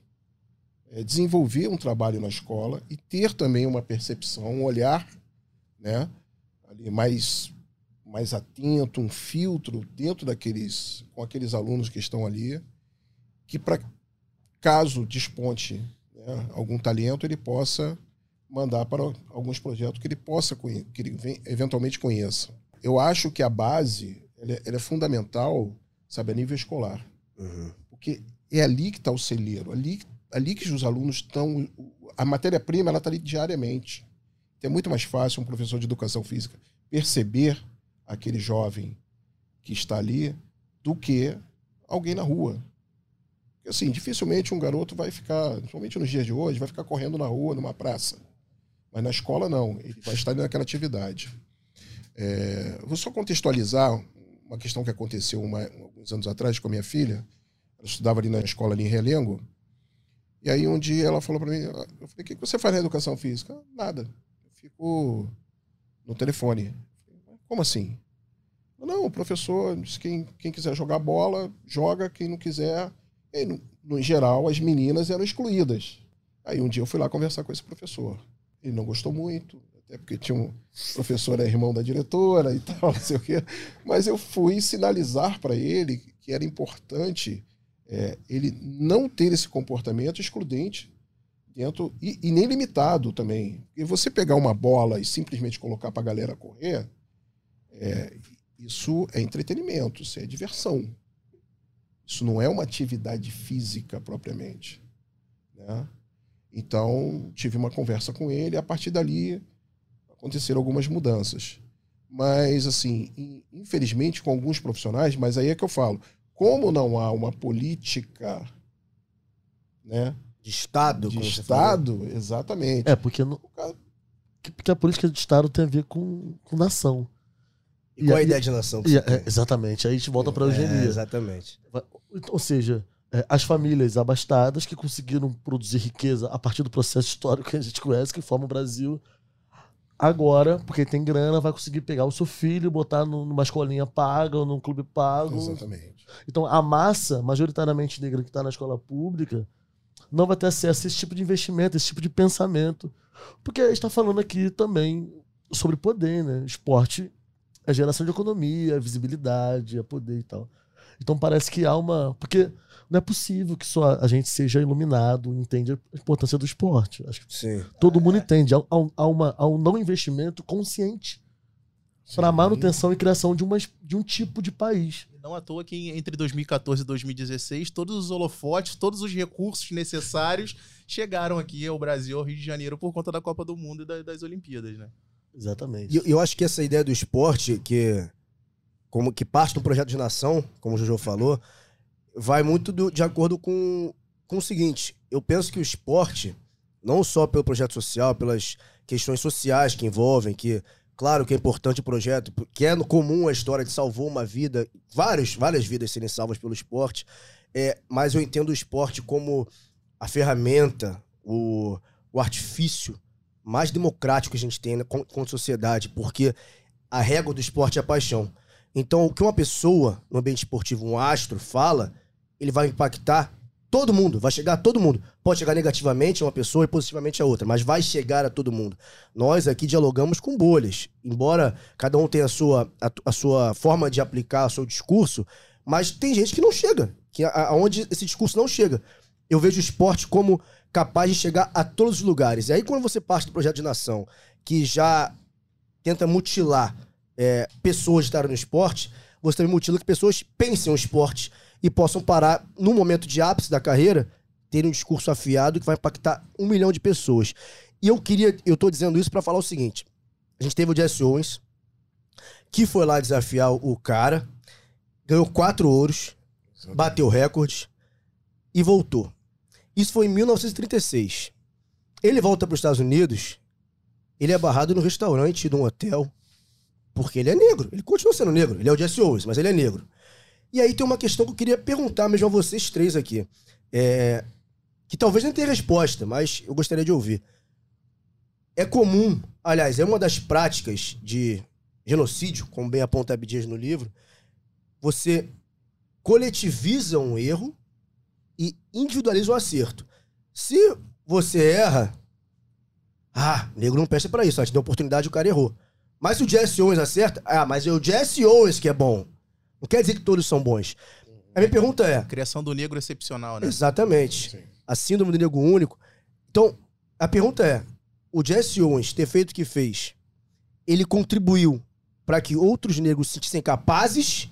é, desenvolver um trabalho na escola e ter também uma percepção, um olhar né, ali mais, mais atento, um filtro dentro daqueles, com aqueles alunos que estão ali, que para caso desponte né, algum talento, ele possa mandar para alguns projetos que ele possa que ele ven- eventualmente conheça. Eu acho que a base ela é, ela é fundamental, sabe, a nível escolar, porque é ali que está o celeiro, ali, ali que os alunos estão, a matéria-prima ela está ali diariamente. Então, é muito mais fácil um professor de educação física perceber aquele jovem que está ali do que alguém na rua. Assim, dificilmente um garoto vai ficar, principalmente nos dias de hoje, vai ficar correndo na rua, numa praça. Mas na escola, não. Ele vai estar naquela atividade. É, vou só contextualizar uma questão que aconteceu uma, alguns anos atrás com a minha filha. Ela estudava ali na escola, ali em Realengo. E aí, um dia, ela falou para mim: Eu falei, o que você faz na educação física? Nada. Eu fico no telefone. Como assim? Não, o professor disse que quem, quem quiser jogar bola, joga, quem não quiser. E, no, no geral, as meninas eram excluídas. Aí um dia eu fui lá conversar com esse professor. Ele não gostou muito, até porque tinha um professor, é irmão da diretora e tal, não sei o quê. Mas eu fui sinalizar para ele que era importante é, ele não ter esse comportamento excludente dentro e, e nem limitado também. E você pegar uma bola e simplesmente colocar para a galera correr, é, isso é entretenimento, isso é diversão. Isso não é uma atividade física propriamente. Né? Então, tive uma conversa com ele a partir dali aconteceram algumas mudanças. Mas, assim, in- infelizmente, com alguns profissionais, mas aí é que eu falo, como não há uma política né, De Estado, de você falou. Estado, exatamente. É, porque, não- porque a política de Estado tem a ver com, com nação. E qual a E- ideia de nação que E, você é, tem? exatamente, aí a gente volta para a É, eugenia. exatamente. Ou seja, é, as famílias abastadas que conseguiram produzir riqueza a partir do processo histórico que a gente conhece, que forma o Brasil, agora, porque tem grana, vai conseguir pegar o seu filho, botar numa escolinha paga ou num clube pago. Exatamente. Então, a massa, majoritariamente negra que está na escola pública, não vai ter acesso a esse tipo de investimento, esse tipo de pensamento. Porque a gente está falando aqui também sobre poder, né? Esporte é geração de economia, é visibilidade, é poder e tal. Então parece que há uma. Porque não é possível que só a gente seja iluminado, entende a importância do esporte. Acho que Sim. todo mundo entende. Há, há um- uma, há um não investimento consciente para a manutenção e criação de, uma, de um tipo de país. Não à toa que entre 2014 e 2016, todos os holofotes, todos os recursos necessários chegaram aqui ao Brasil, ao Rio de Janeiro, por conta da Copa do Mundo e da- das Olimpíadas, né? Exatamente. E eu, eu acho que essa ideia do esporte, que, como que parte do projeto de nação, como o Jojo falou, vai muito do- de acordo com, com o seguinte: eu penso que o esporte, não só pelo projeto social, pelas questões sociais que envolvem, que, claro que é importante o projeto, que é no comum a história de salvou uma vida, vários, várias vidas serem salvas pelo esporte, é, mas eu entendo o esporte como a ferramenta, o, o artifício mais democrático que a gente tem né, com, com a sociedade, porque a régua do esporte é a paixão. Então, o que uma pessoa no ambiente esportivo, um astro, fala, ele vai impactar todo mundo, vai chegar a todo mundo. Pode chegar negativamente a uma pessoa e positivamente a outra, mas vai chegar a todo mundo. Nós aqui dialogamos com bolhas, embora cada um tenha a sua, a, a sua forma de aplicar o seu discurso, mas tem gente que não chega, que aonde esse discurso não chega. Eu vejo o esporte como capaz de chegar a todos os lugares. E aí, quando você parte do projeto de nação, que já tenta mutilar é, pessoas de estarem no esporte, você também mutila que pessoas pensem o esporte e possam parar, no momento de ápice da carreira, terem um discurso afiado que vai impactar um milhão de pessoas. E eu queria, eu tô dizendo isso para falar o seguinte: a gente teve o Jesse Owens, que foi lá desafiar o cara, ganhou quatro ouros, bateu recorde e voltou. Isso foi em 1936. Ele volta para os Estados Unidos, ele é barrado no restaurante de um hotel, porque ele é negro. Ele continua sendo negro. Ele é o Jesse Owens, mas ele é negro. E aí tem uma questão que eu queria perguntar mesmo a vocês três aqui. É, que talvez não tenha resposta, mas eu gostaria de ouvir. É comum, aliás, é uma das práticas de genocídio, como bem aponta Abdias no livro, você coletiviza um erro e individualiza o acerto. Se você erra, ah, negro não presta pra isso, a gente deu oportunidade o cara errou. Mas se o Jesse Owens acerta, ah, mas é o Jesse Owens que é bom. Não quer dizer que todos são bons. A minha pergunta é, A criação do negro excepcional, né? exatamente, Sim. a síndrome do negro único. Então, a pergunta é, o Jesse Owens ter feito o que fez, ele contribuiu pra que outros negros se sentissem capazes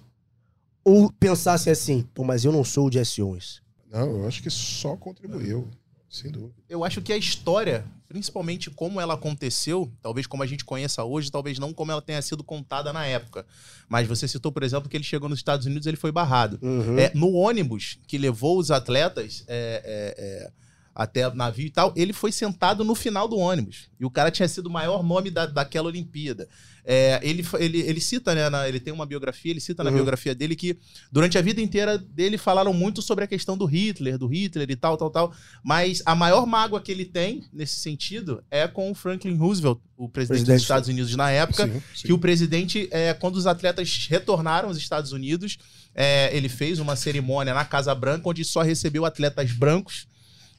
ou pensassem assim, pô, mas eu não sou o Jesse Owens? Não, eu acho que só contribuiu, sem dúvida. Eu acho que a história, principalmente como ela aconteceu, talvez como a gente conheça hoje, talvez não como ela tenha sido contada na época. Mas você citou, por exemplo, que ele chegou nos Estados Unidos e ele foi barrado. Uhum. É, no ônibus que levou os atletas é, é, é, até o navio e tal, ele foi sentado no final do ônibus. E o cara tinha sido o maior nome da, daquela Olimpíada. É, ele, ele, ele cita, né? na- ele tem uma biografia, ele cita na Uhum. biografia dele que durante a vida inteira dele falaram muito sobre a questão do Hitler, do Hitler e tal, tal, tal. Mas a maior mágoa que ele tem nesse sentido é com o Franklin Roosevelt, o presidente, Presidente. dos Estados Unidos na época, Sim, sim. que o presidente, é, quando os atletas retornaram aos Estados Unidos, é, ele fez uma cerimônia na Casa Branca onde só recebeu atletas brancos.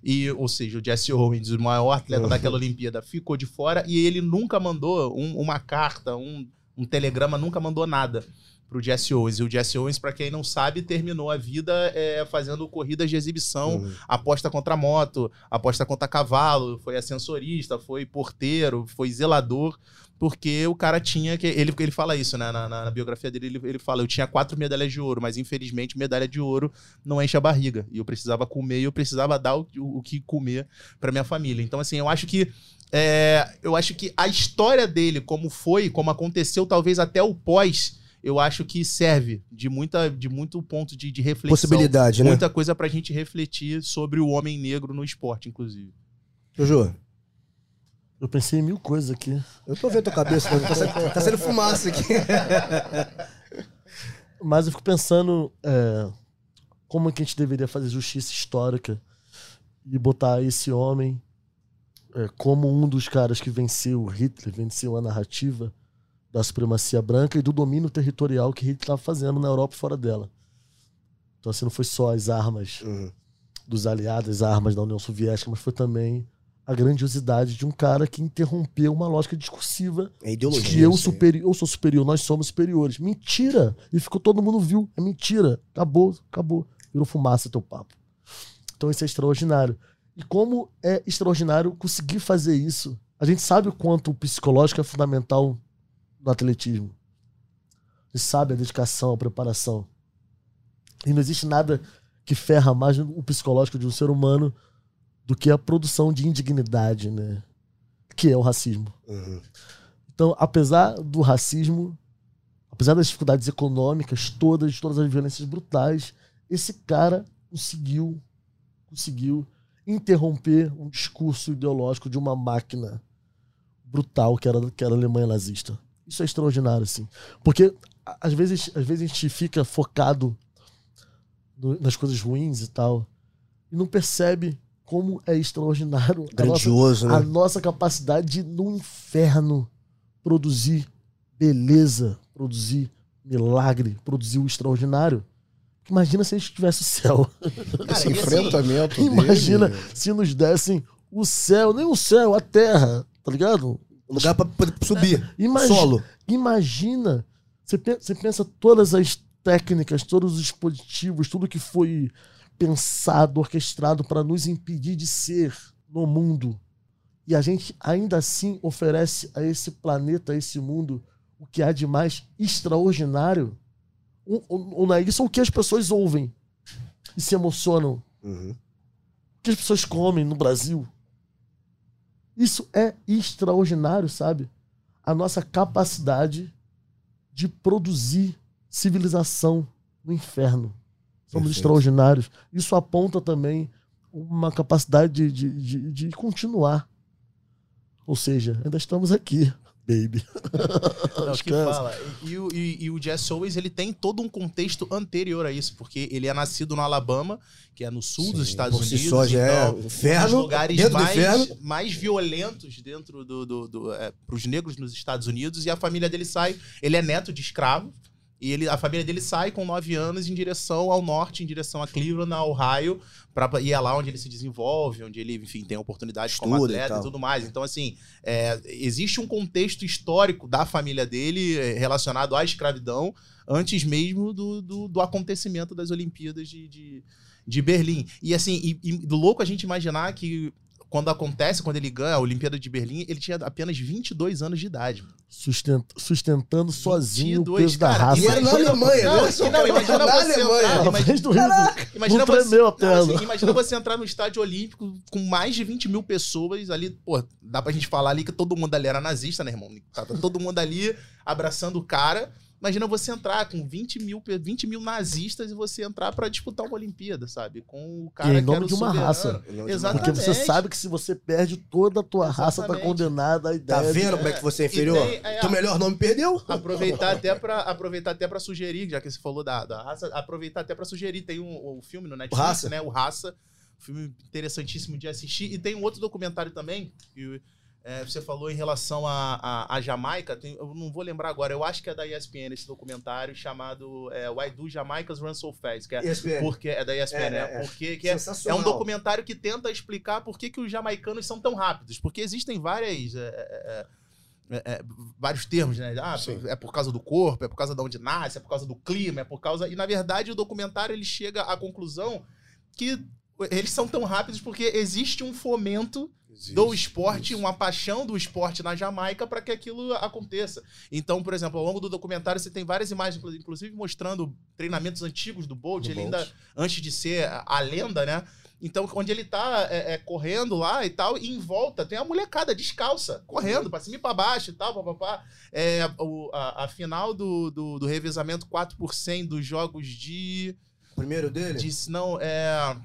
E, ou seja, o Jesse Owens, o maior atleta Uhum. daquela Olimpíada, ficou de fora e ele nunca mandou um- uma carta, um, um telegrama, nunca mandou nada pro Jesse Owens. E o Jesse Owens, pra quem não sabe, terminou a vida é, fazendo corridas de exibição, Uhum. aposta contra moto, aposta contra cavalo, foi ascensorista, foi porteiro, foi zelador, porque o cara tinha que. Ele, ele fala isso, né? Na, na- na biografia dele, ele, ele fala: eu tinha quatro medalhas de ouro, mas infelizmente medalha de ouro não enche a barriga. E eu precisava comer e eu precisava dar o, o, o que comer pra minha família. Então, assim, eu acho que. é, eu acho que a história dele, como foi, como aconteceu, talvez até o pós. Eu acho que serve de, muita, de muito ponto de, de reflexão. Possibilidade, né? Muita coisa pra gente refletir sobre o homem negro no esporte, inclusive. Jojo, Eu pensei em mil coisas aqui. eu tô vendo tua cabeça, tá saindo, tá saindo fumaça aqui. Mas eu fico pensando é, como é que a gente deveria fazer justiça histórica e botar esse homem é, como um dos caras que venceu Hitler, venceu a narrativa da supremacia branca e do domínio territorial que Hitler estava fazendo na Europa e fora dela. Então, assim, não foi só as armas Uhum. dos aliados, as armas da União Soviética, mas foi também a grandiosidade de um cara que interrompeu uma lógica discursiva É ideologia. de que eu, superi eu sou superior, nós somos superiores. Mentira! E ficou todo mundo viu. É mentira. Acabou, acabou. Virou fumaça teu papo. Então isso é extraordinário. E como é extraordinário conseguir fazer isso. A gente sabe o quanto o psicológico é fundamental no atletismo. A gente sabe a dedicação, a preparação. E não existe nada que ferra mais o psicológico de um ser humano do que a produção de indignidade, né? Que é o racismo. Uhum. Então, apesar do racismo, apesar das dificuldades econômicas todas, de todas as violências brutais, esse cara conseguiu, conseguiu interromper um discurso ideológico de uma máquina brutal que era, que era a Alemanha nazista. Isso é extraordinário, assim. Porque às vezes, às vezes a gente fica focado no- nas coisas ruins e tal, e não percebe como é extraordinário a nossa, Grandioso, a né? nossa capacidade de, no inferno, produzir beleza, produzir milagre, produzir o extraordinário. Imagina se a gente tivesse o céu. Cara, Esse e assim, enfrentamento Imagina dele, se nos dessem o céu, nem o céu, a terra, tá ligado? Um lugar pra poder subir. Imagi- Solo. Imagina. Você pensa todas as técnicas, todos os dispositivos, tudo que foi pensado, orquestrado para nos impedir de ser no mundo. E a gente ainda assim oferece a esse planeta, a esse mundo, o que há de mais extraordinário. Ou, ou- ou não é isso? O que as pessoas ouvem e se emocionam. Uhum. O que as pessoas comem no Brasil. Isso é extraordinário, sabe? A nossa capacidade de produzir civilização no inferno. Somos Perfeito. extraordinários. Isso aponta também uma capacidade de, de, de, de continuar. Ou seja, ainda estamos aqui, baby. Não, que é fala. E, e o- e- o Jess Owens, ele tem todo um contexto anterior a isso, porque ele é nascido no Alabama, que é no sul dos Sim, Estados por si Unidos. só já é então, um um dos lugares dentro do mais, mais violentos dentro do, do, do é, pros negros nos Estados Unidos, e a família dele sai, ele é neto de escravo, e ele, a família dele sai com nove anos em direção ao norte, em direção a Cleveland, a Ohio, pra, e é lá onde ele se desenvolve, onde ele, enfim, tem oportunidade como Estuda e atleta e, tal. tudo mais. Então, assim, é, existe um contexto histórico da família dele é, relacionado à escravidão antes mesmo do, do, do acontecimento das Olimpíadas de, de, de Berlim. E assim, e, e do louco a gente imaginar que quando acontece, quando ele ganha a Olimpíada de Berlim, ele tinha apenas 22 anos de idade. Sustent- sustentando sozinho o 22, peso da cara, raça. E era na Alemanha, não, né? Não, não, imagina Na você Alemanha. entrar, Na imagina, frente do Rio. Imagina não você, tremeu a não, perna. assim, imagina você entrar no estádio olímpico com mais de 20 mil pessoas ali, pô, dá pra gente falar ali que todo mundo ali era nazista, né, irmão? Tá todo mundo ali abraçando o cara. Imagina você entrar com 20 mil, pe- 20 mil nazistas e você entrar pra disputar uma Olimpíada, sabe? Com o cara em que nome era o de uma soberano. raça. Exatamente. Porque você sabe que se você perde, toda a tua raça tá Exatamente. condenada à ideia. Tá de- vendo como é que você é inferior? tem- é, Teu melhor nome perdeu? aproveitar até para aproveitar até para sugerir, já que você falou da, da raça, aproveitar até para sugerir, tem um, um filme no Netflix, Raça. né, o Raça, filme interessantíssimo de assistir e tem um outro documentário também que é, você falou em relação à a, a, Jamaica, tem- eu não vou lembrar agora, eu acho que é da ESPN esse documentário chamado é, Why Do Jamaicas Run So Fast, que é ESPN. porque é da ESPN, É, né? é, é. Porque que é, é um documentário que tenta explicar por que, que os jamaicanos são tão rápidos. Porque existem várias. é, é, é, é, vários termos, né? Ah, Sim. é por causa do corpo, é por causa de onde nasce, é por causa do clima, é por causa. E na verdade o documentário ele chega à conclusão que eles são tão rápidos porque existe um fomento do esporte, uma paixão do esporte na Jamaica para que aquilo aconteça. Então, por exemplo, ao longo do documentário você tem várias imagens, inclu- inclusive mostrando treinamentos antigos do Bolt, Do ele Bolt. ainda antes de ser a, lenda, né? Então, onde ele tá é, é, correndo lá e tal, e em volta tem a molecada descalça, correndo pra cima e pra baixo e tal, papapá. É, a, a final do, do, do revezamento 4 por 100 dos jogos de Primeiro dele? de, não, é.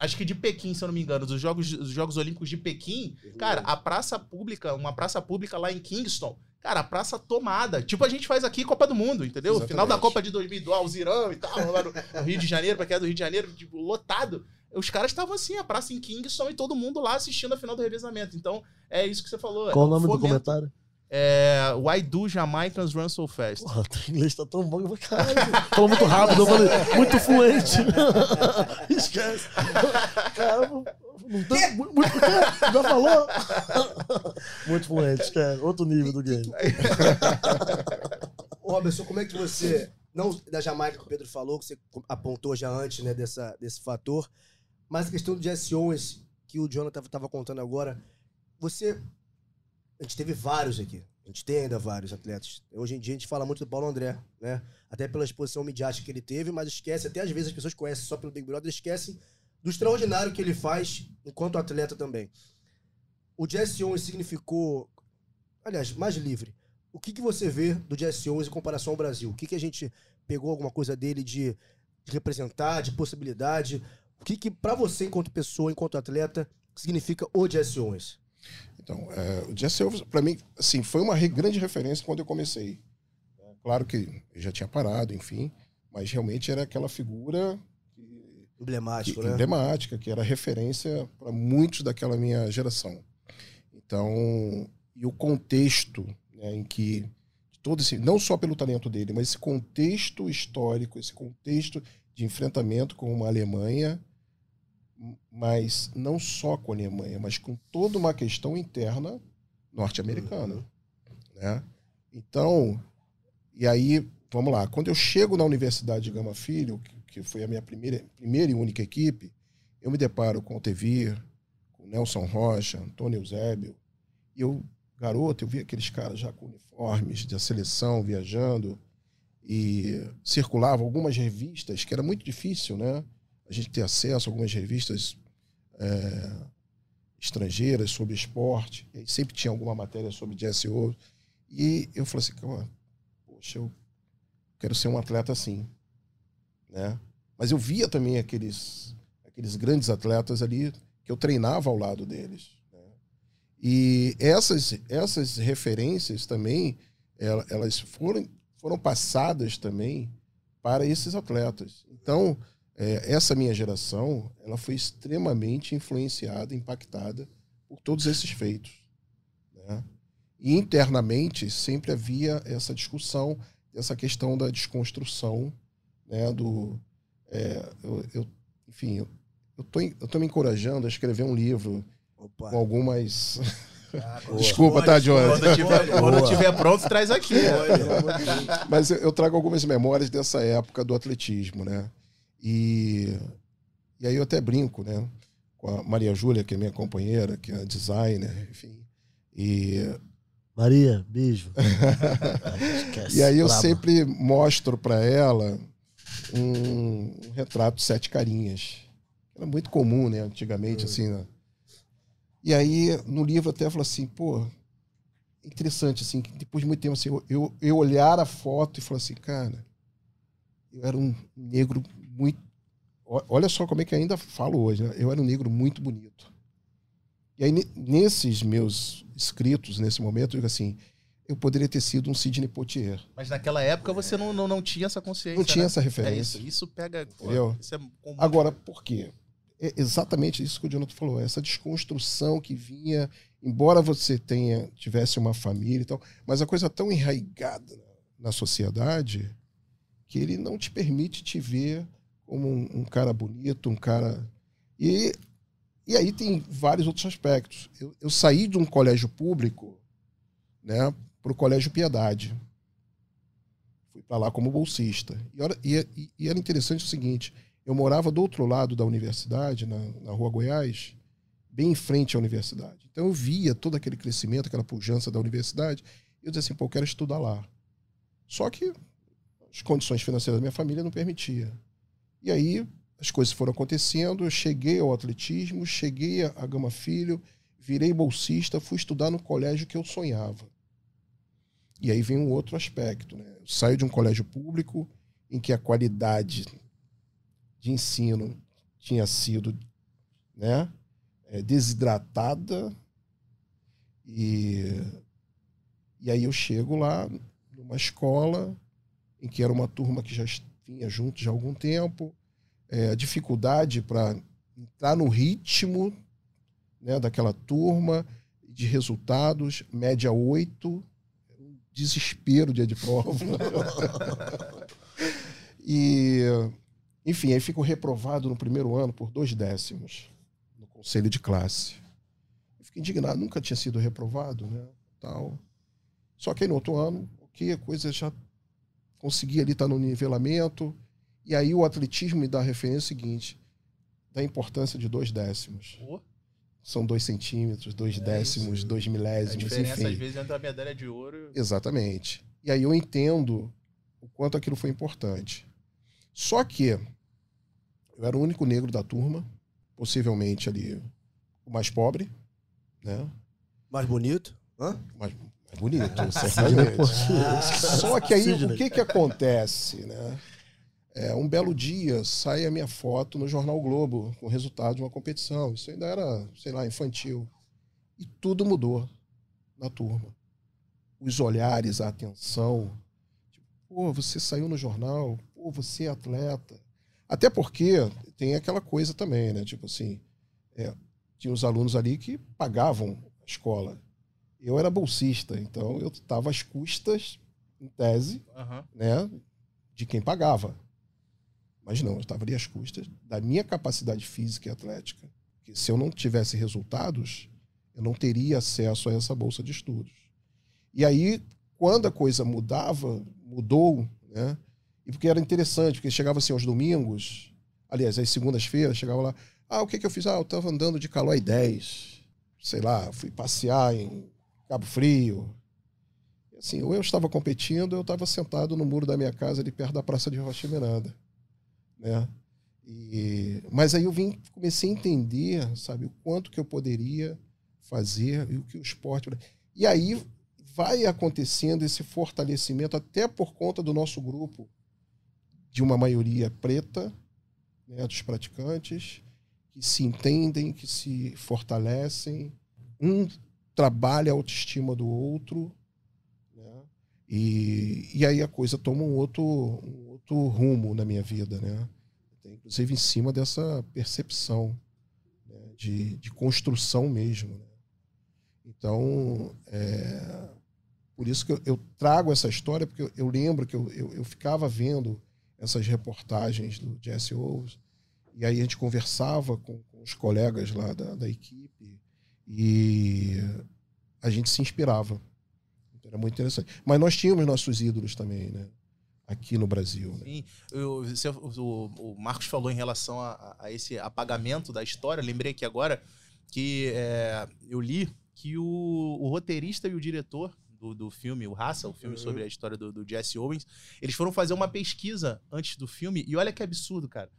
Acho que de Pequim, se eu não me engano, dos Jogos, dos jogos Olímpicos de Pequim, cara, a praça pública, uma praça pública lá em Kingston, cara, a praça tomada. Tipo a gente faz aqui Copa do Mundo, entendeu? Exatamente. Final da Copa de 2002, Alzirão e tal, lá no, Rio de Janeiro, pra quem é do Rio de Janeiro, tipo, lotado. Os caras estavam assim, a praça em Kingston e todo mundo lá assistindo a final do revezamento. Então, é isso que você falou. Qual é o nome do fomento. É, Why do Jamaicans run so fast? Porra, teu inglês tá tão bom que eu falei, caralho. Falou muito rápido, eu falei, muito fluente. Esquece. Cara, não tem. Muito, muito, já falou? Muito fluente, esquece. Outro nível do game. Ô, Robertson, como é que você. Não da Jamaica que o Pedro falou, que você apontou já antes, né, dessa, desse fator, mas a questão do Jesse Owens, que o Jonathan estava contando agora. Você. A gente teve vários aqui. A gente tem ainda vários atletas. Hoje em dia a gente fala muito do Paulo André, né? Até pela exposição midiática que ele teve, mas esquece, até às vezes as pessoas conhecem só pelo Big Brother, esquecem do extraordinário que ele faz enquanto atleta também. O Jesse Owens significou, aliás, mais livre. O que, que você vê do Jesse Owens em comparação ao Brasil? O que, que a gente pegou alguma coisa dele de, de representar, de possibilidade? O que, que para você, enquanto pessoa, enquanto atleta, significa o Jesse Owens? Então, é, o Jesse Owens, para mim, assim, foi uma grande referência quando eu comecei. É, Claro que eu já tinha parado, enfim, mas realmente era aquela figura Emblemático, né? emblemática, que era referência para muitos daquela minha geração. Então, e o contexto né, em que todo esse, não só pelo talento dele, mas esse contexto histórico, esse contexto de enfrentamento com uma Alemanha, mas não só com a Alemanha, mas com toda uma questão interna norte-americana, né? Então, e aí, vamos lá, quando eu chego na Universidade de Gama Filho, que, que foi a minha primeira, primeira e única equipe, eu me deparo com o Tevir, com o Nelson Rocha, Antônio Eusébio, e eu, garoto, eu vi aqueles caras já com uniformes da seleção, viajando, e circulavam algumas revistas, que era muito difícil, né? A gente ter acesso a algumas revistas é, estrangeiras sobre esporte, e sempre tinha alguma matéria sobre Jesse Owens, e eu falei assim, "Cara, poxa, eu quero ser um atleta assim, né? Mas eu via também aqueles, aqueles grandes atletas ali que eu treinava ao lado deles. né? E essas, essas referências também, ela- elas foram, foram passadas também para esses atletas. Então, é, essa minha geração, ela foi extremamente influenciada, impactada por todos esses feitos. né? E internamente sempre havia essa discussão, essa questão da desconstrução, né, do, é, eu, eu- enfim, eu eu tô, en- eu tô me encorajando a escrever um livro Opa. com algumas. Ah, Desculpa, tá, Jonas? Quando tiver, quando tiver pronto, traz aqui. Mas eu, eu trago algumas memórias dessa época do atletismo, né? E, e aí eu até brinco, né? Com a Maria Júlia, que é minha companheira, que é designer, enfim. E, Maria, beijo. Esquece. e aí eu braba. sempre mostro para ela um, um retrato de sete carinhas. Era muito comum, né? Antigamente, assim, né? E aí, no livro até falo assim, pô, interessante, assim, depois de muito tempo, assim, eu, eu olhar a foto e falar assim, cara, eu era um negro muito. Olha só como é que ainda falo hoje, né? Eu era um negro muito bonito. E aí, ne- nesses meus escritos, nesse momento, eu digo assim, eu poderia ter sido um Sidney Poitier. Mas naquela época você não, não, não tinha essa consciência. Não tinha né? essa É referência. isso. Isso pega. pô, Entendeu? Isso é comum. Agora, por quê? É exatamente isso que o Jonathan falou, essa desconstrução que vinha, embora você tenha tivesse uma família e tal, mas a coisa tão enraigada na sociedade que ele não te permite te ver como um, um cara bonito, um cara. E, e aí tem vários outros aspectos. Eu, eu saí de um colégio público né, para o Colégio Piedade. Fui para lá como bolsista. E, ora- e- e- e era interessante o seguinte: eu morava do outro lado da universidade, na, na Rua Goiás, bem em frente à universidade. Então eu via todo aquele crescimento, aquela pujança da universidade. E eu dizia assim, pô, eu quero estudar lá. Só que as condições financeiras da minha família não permitia. E aí as coisas foram acontecendo, eu cheguei ao atletismo, cheguei a, Gama Filho, virei bolsista, fui estudar no colégio que eu sonhava. E aí vem um outro aspecto, né? Eu saio de um colégio público em que a qualidade de ensino tinha sido né, é, desidratada e, e aí eu chego lá numa escola em que era uma turma que já vinha junto já há algum tempo, é, a dificuldade para entrar no ritmo né, daquela turma de resultados, média 8, desespero dia de prova. e, enfim, aí fico reprovado no primeiro ano por dois décimos no conselho de classe. Eu fiquei indignado, nunca tinha sido reprovado, né? Tal. Só que aí no outro ano, ok, a coisa já consegui ali estar no nivelamento. E aí o atletismo me dá a referência seguinte: da importância de dois décimos. Pô, São dois centímetros, dois É décimos, isso. dois a milésimos, diferença, enfim. às vezes, entre a medalha de ouro Exatamente. E aí eu entendo o quanto aquilo foi importante. Só que eu era o único negro da turma, possivelmente ali o mais pobre, né? Mais bonito? Hã? Mais, mais bonito, certamente. Só que aí Sidney. o que que acontece, né? É, um belo dia sai a minha foto no jornal Globo com o resultado de uma competição. Isso ainda era, sei lá, infantil. E tudo mudou na turma. Os olhares, a atenção. Tipo, pô, você saiu no jornal. Pô, você é atleta. Até porque tem aquela coisa também, né? Tipo assim, é, tinha os alunos ali que pagavam a escola. Eu era bolsista, então eu estava às custas, em tese, Aham. né, de quem pagava. Mas não, eu estava ali às custas da minha capacidade física e atlética. Porque se eu não tivesse resultados, eu não teria acesso a essa bolsa de estudos. E aí, quando a coisa mudava, mudou, né? E porque era interessante, porque chegava assim aos domingos, aliás, às segundas-feiras, chegava lá, ah, o que que eu fiz? Ah, eu estava andando de Calói 10, sei lá, fui passear em Cabo Frio, assim, ou eu estava competindo, eu estava sentado no muro da minha casa, ali perto da Praça de Rocha Miranda, né? E, mas aí eu vim, comecei a entender, sabe, o quanto que eu poderia fazer e o que o esporte... E aí vai acontecendo esse fortalecimento até por conta do nosso grupo, de uma maioria preta, né, dos praticantes, que se entendem, que se fortalecem, um trabalha a autoestima do outro, né? E, e aí a coisa toma um outro, um outro rumo na minha vida, né? Inclusive em cima dessa percepção né? de, de construção mesmo. Né? Então, é, por isso que eu, eu trago essa história, porque eu, eu lembro que eu, eu, eu ficava vendo essas reportagens do Jesse Owens, e aí a gente conversava com, com os colegas lá da, da equipe, e a gente se inspirava. Era muito interessante. Mas nós tínhamos nossos ídolos também, né? Aqui no Brasil. Né? Sim, eu- você- o, o Marcos falou em relação a, a esse apagamento da história. Lembrei aqui agora que é, eu li que o, o roteirista e o diretor do, do filme, o Raça, o filme Uhum. sobre a história do, do Jesse Owens, eles foram fazer uma pesquisa antes do filme. E olha que absurdo, cara.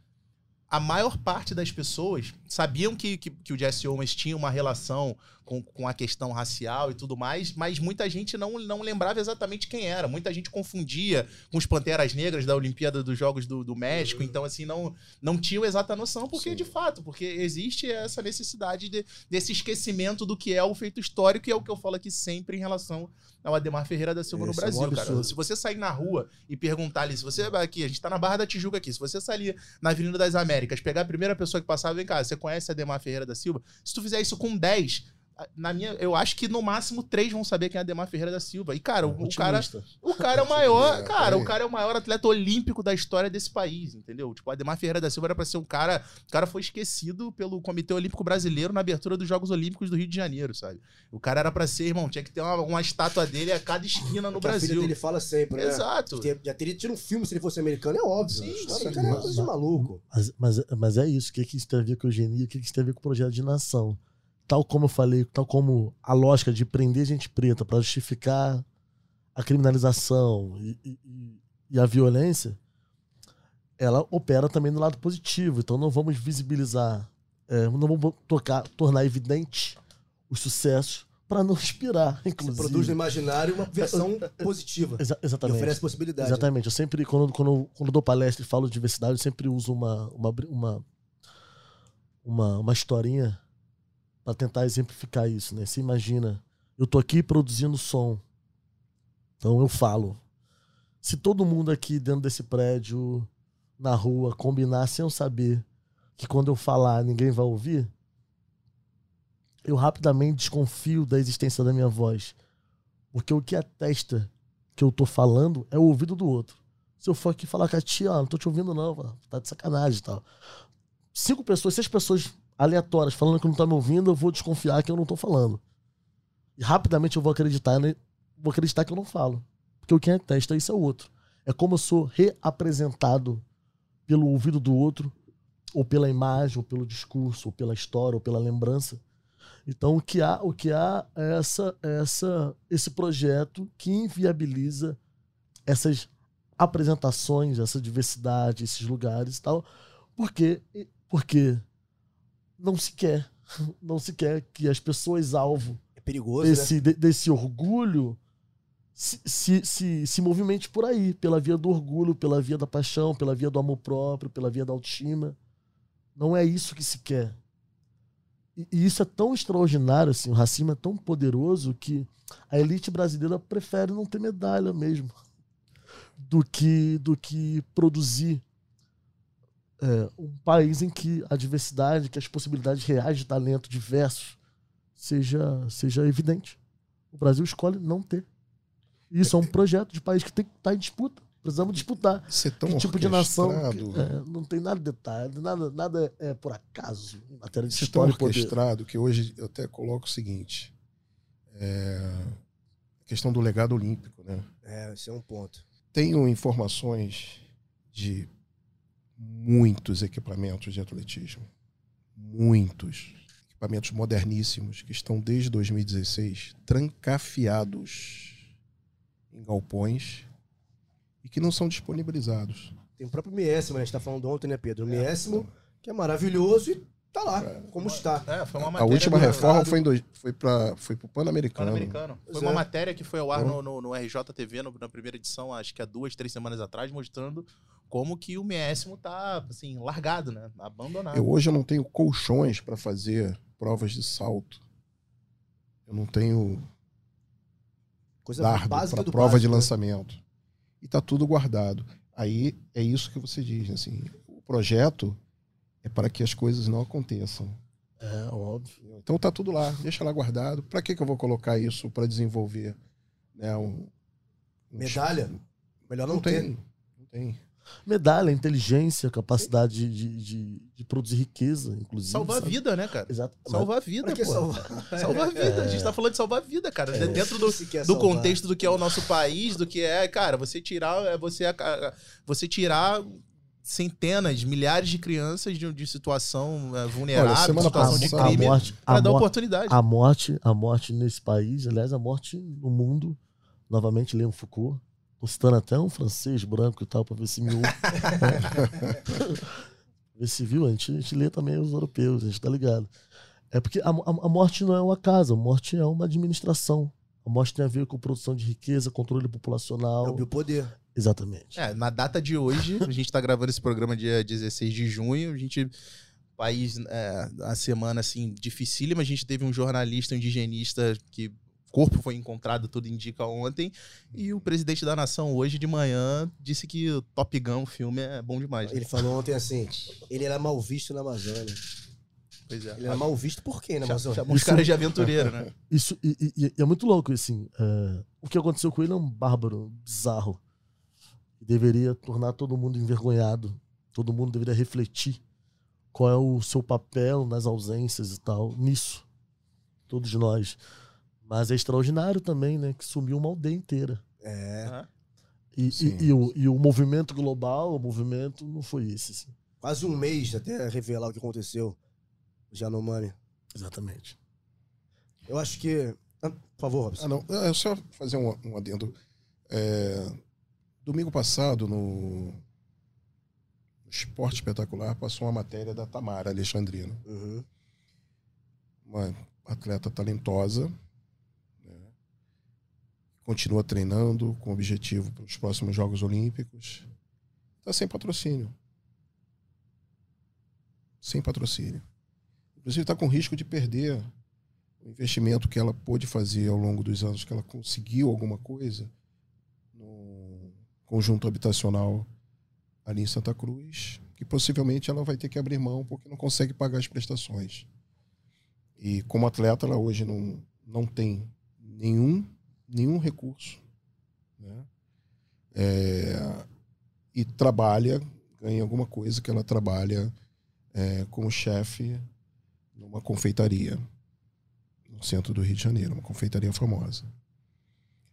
A maior parte das pessoas sabiam que, que, que o Jesse Owens tinha uma relação com, com a questão racial e tudo mais, mas muita gente não, não lembrava exatamente quem era. Muita gente confundia com os Panteras Negras da Olimpíada dos Jogos do, do México, então assim, não, não tinham exata noção, porque Sim. de fato, porque existe essa necessidade de- desse esquecimento do que é o feito histórico, e é o que eu falo aqui sempre em relação ao Ademar Ferreira da Silva no Esse é um Brasil, cara. absurdo. Se você sair na rua e perguntar ali, se você aqui, a gente tá na Barra da Tijuca aqui, se você sair na Avenida das Américas, pegar a primeira pessoa que passava, vem cá, você conhece Ademar Ferreira da Silva? Se tu fizer isso com 10, na minha, eu acho que no máximo três vão saber quem é Ademar Ferreira da Silva. E cara, o, o cara, o cara é o maior, É, cara, o cara é o maior atleta olímpico da história desse país, entendeu? Tipo, o Ademar Ferreira da Silva era pra ser um cara, o cara foi esquecido pelo Comitê Olímpico Brasileiro na abertura dos Jogos Olímpicos do Rio de Janeiro, sabe? O cara era pra ser, irmão, tinha que ter uma, uma estátua dele a cada esquina no filha Brasil. dele fala sempre, né? Exato. Já teria tido um filme se ele fosse americano, é óbvio. Sim, Sim, sim. cara é uma coisa de maluco. Mas, mas, mas é isso. O que, que isso tem a ver com eugenia? O que, que isso tem a ver com o projeto de nação? Tal como eu falei, tal como a lógica de prender gente preta para justificar a criminalização e, e- e- e a violência, ela opera também no lado positivo. Então não vamos visibilizar, é, não vamos tocar, tornar evidente os sucessos para não inspirar, Você inclusive. produz no imaginário uma versão positiva. Exa- E exatamente. oferece possibilidade. Exatamente. Eu sempre, quando, quando, quando dou palestra e falo de diversidade, eu sempre uso uma, uma, uma, uma, uma historinha para tentar exemplificar isso, né? Você imagina, eu tô aqui produzindo som. Então eu falo. Se todo mundo aqui dentro desse prédio, na rua, combinar sem eu saber que quando eu falar ninguém vai ouvir, eu rapidamente desconfio da existência da minha voz. Porque o que atesta que eu tô falando é o ouvido do outro. Se eu for aqui falar com a tia, ó, não tô te ouvindo não, tá de sacanagem e tal. Cinco pessoas, seis pessoas aleatórias falando que não tá me ouvindo, eu vou desconfiar que eu não tô falando. E rapidamente eu vou acreditar, né? vou acreditar que eu não falo. Porque quem atesta isso é o outro. É como eu sou reapresentado pelo ouvido do outro, ou pela imagem, ou pelo discurso, ou pela história, ou pela lembrança. Então o que há, o que há é essa, essa, esse projeto que inviabiliza essas apresentações, essa diversidade, esses lugares e tal, porque, porque não se quer, não se quer que as pessoas alvo É perigoso, desse, né? de- desse orgulho se, se, se, se movimente por aí, pela via do orgulho, pela via da paixão, pela via do amor próprio, pela via da autoestima. Não é isso que se quer. E, e isso é tão extraordinário, assim, o racismo é tão poderoso que a elite brasileira prefere não ter medalha mesmo do que, do que produzir é, um país em que a diversidade, que as possibilidades reais de talento diversos seja, seja evidente. O Brasil escolhe não ter. Isso é um projeto de país que tem que estar em disputa. Precisamos disputar. Isso é tão Que tipo de nação. que- é, não tem nada de detalhe, nada, nada é por acaso em matéria de Isso é tão história poder. orquestrado que hoje eu até coloco o seguinte. É, a questão do legado olímpico, né? É, esse é um ponto. Tenho informações de muitos equipamentos de atletismo. Muitos. Equipamentos moderníssimos que estão desde 2016 trancafiados em galpões e que não são disponibilizados. Tem o próprio Miésimo, né? A gente tá falando ontem, né, Pedro? O Miésimo, que é maravilhoso e tá lá, como está. É, foi uma A matéria última reforma foi, foi, pra, foi pro Pan-Americano. Pan-Americano. Foi uma é. matéria que foi ao ar Então- no, no, no RJTV no- na primeira edição, acho que há duas, três semanas atrás, mostrando como que o Miésimo tá, assim, largado, né? Abandonado. Eu hoje eu não tenho colchões para fazer provas de salto. Eu não tenho Coisa dardo básica para do prova de básico, né? lançamento. E tá tudo guardado. Aí é isso que você diz, assim, o projeto é para que as coisas não aconteçam. É, óbvio. Então tá tudo lá, deixa lá guardado. Para que que eu vou colocar isso para desenvolver, né, um, um- Medalha? Melhor não, Não ter. tem, não tem. Medalha, inteligência, capacidade de, de, de, produzir riqueza, inclusive. Salvar a sabe? vida, né, cara? Exato. Salvar a vida, Pra pô. salvar? Salvar a vida. A gente tá falando de salvar a vida, cara. Dentro do, do contexto do que é o nosso país, do que é, cara, você tirar, é você, você tirar centenas, milhares de crianças de, de situação é, vulnerável, Olha, situação de crime, a morte, para a, dar oportunidade. a morte, a morte nesse país, aliás, a morte no mundo, novamente Leon Foucault, tô citando até um francês branco e tal, para ver se me ouve. ver se viu, a gente, a gente lê também os europeus, a gente tá ligado. É porque a, a, a morte não é uma casa, a morte é uma administração. A morte tem a ver com produção de riqueza, controle populacional. É o biopoder. Exatamente. É, na data de hoje, a gente tá gravando esse programa dia 16 de junho, a gente país é, a semana assim dificílima, a gente teve um jornalista, um indigenista que corpo foi encontrado, tudo indica ontem, e o presidente da nação hoje de manhã disse que o Top Gun, o filme é bom demais. né? Ele falou ontem assim, ele era mal visto na Amazônia. Pois é. Ele era mal visto por quê na Amazônia? Chamou os caras de aventureiro, né? Isso e, e- e é muito louco, assim. é, o que aconteceu com ele é um bárbaro, bizarro. Deveria tornar todo mundo envergonhado. Todo mundo deveria refletir qual é o seu papel nas ausências e tal, nisso. Todos nós. Mas é extraordinário também, né? Que sumiu uma aldeia inteira. É, E, e- Sim. e o, e o movimento global, o movimento não foi esse, assim. quase um mês até revelar o que aconteceu. Já no Money. Exatamente. Eu acho que. Ah, por favor, Robson. Ah, não. É só fazer um, um adendo. É, domingo passado, no Esporte Espetacular, passou uma matéria da Tamara Alexandrino, Uhum. uma atleta talentosa, continua treinando com objetivo para os próximos Jogos Olímpicos. Está sem patrocínio. Sem patrocínio. Inclusive está com risco de perder o investimento que ela pôde fazer ao longo dos anos, que ela conseguiu alguma coisa no conjunto habitacional ali em Santa Cruz, que possivelmente ela vai ter que abrir mão porque não consegue pagar as prestações. E como atleta, ela hoje não, não tem nenhum, nenhum recurso, né? É, e trabalha, ganha alguma coisa que ela trabalha é, como chefe numa confeitaria no centro do Rio de Janeiro, uma confeitaria famosa.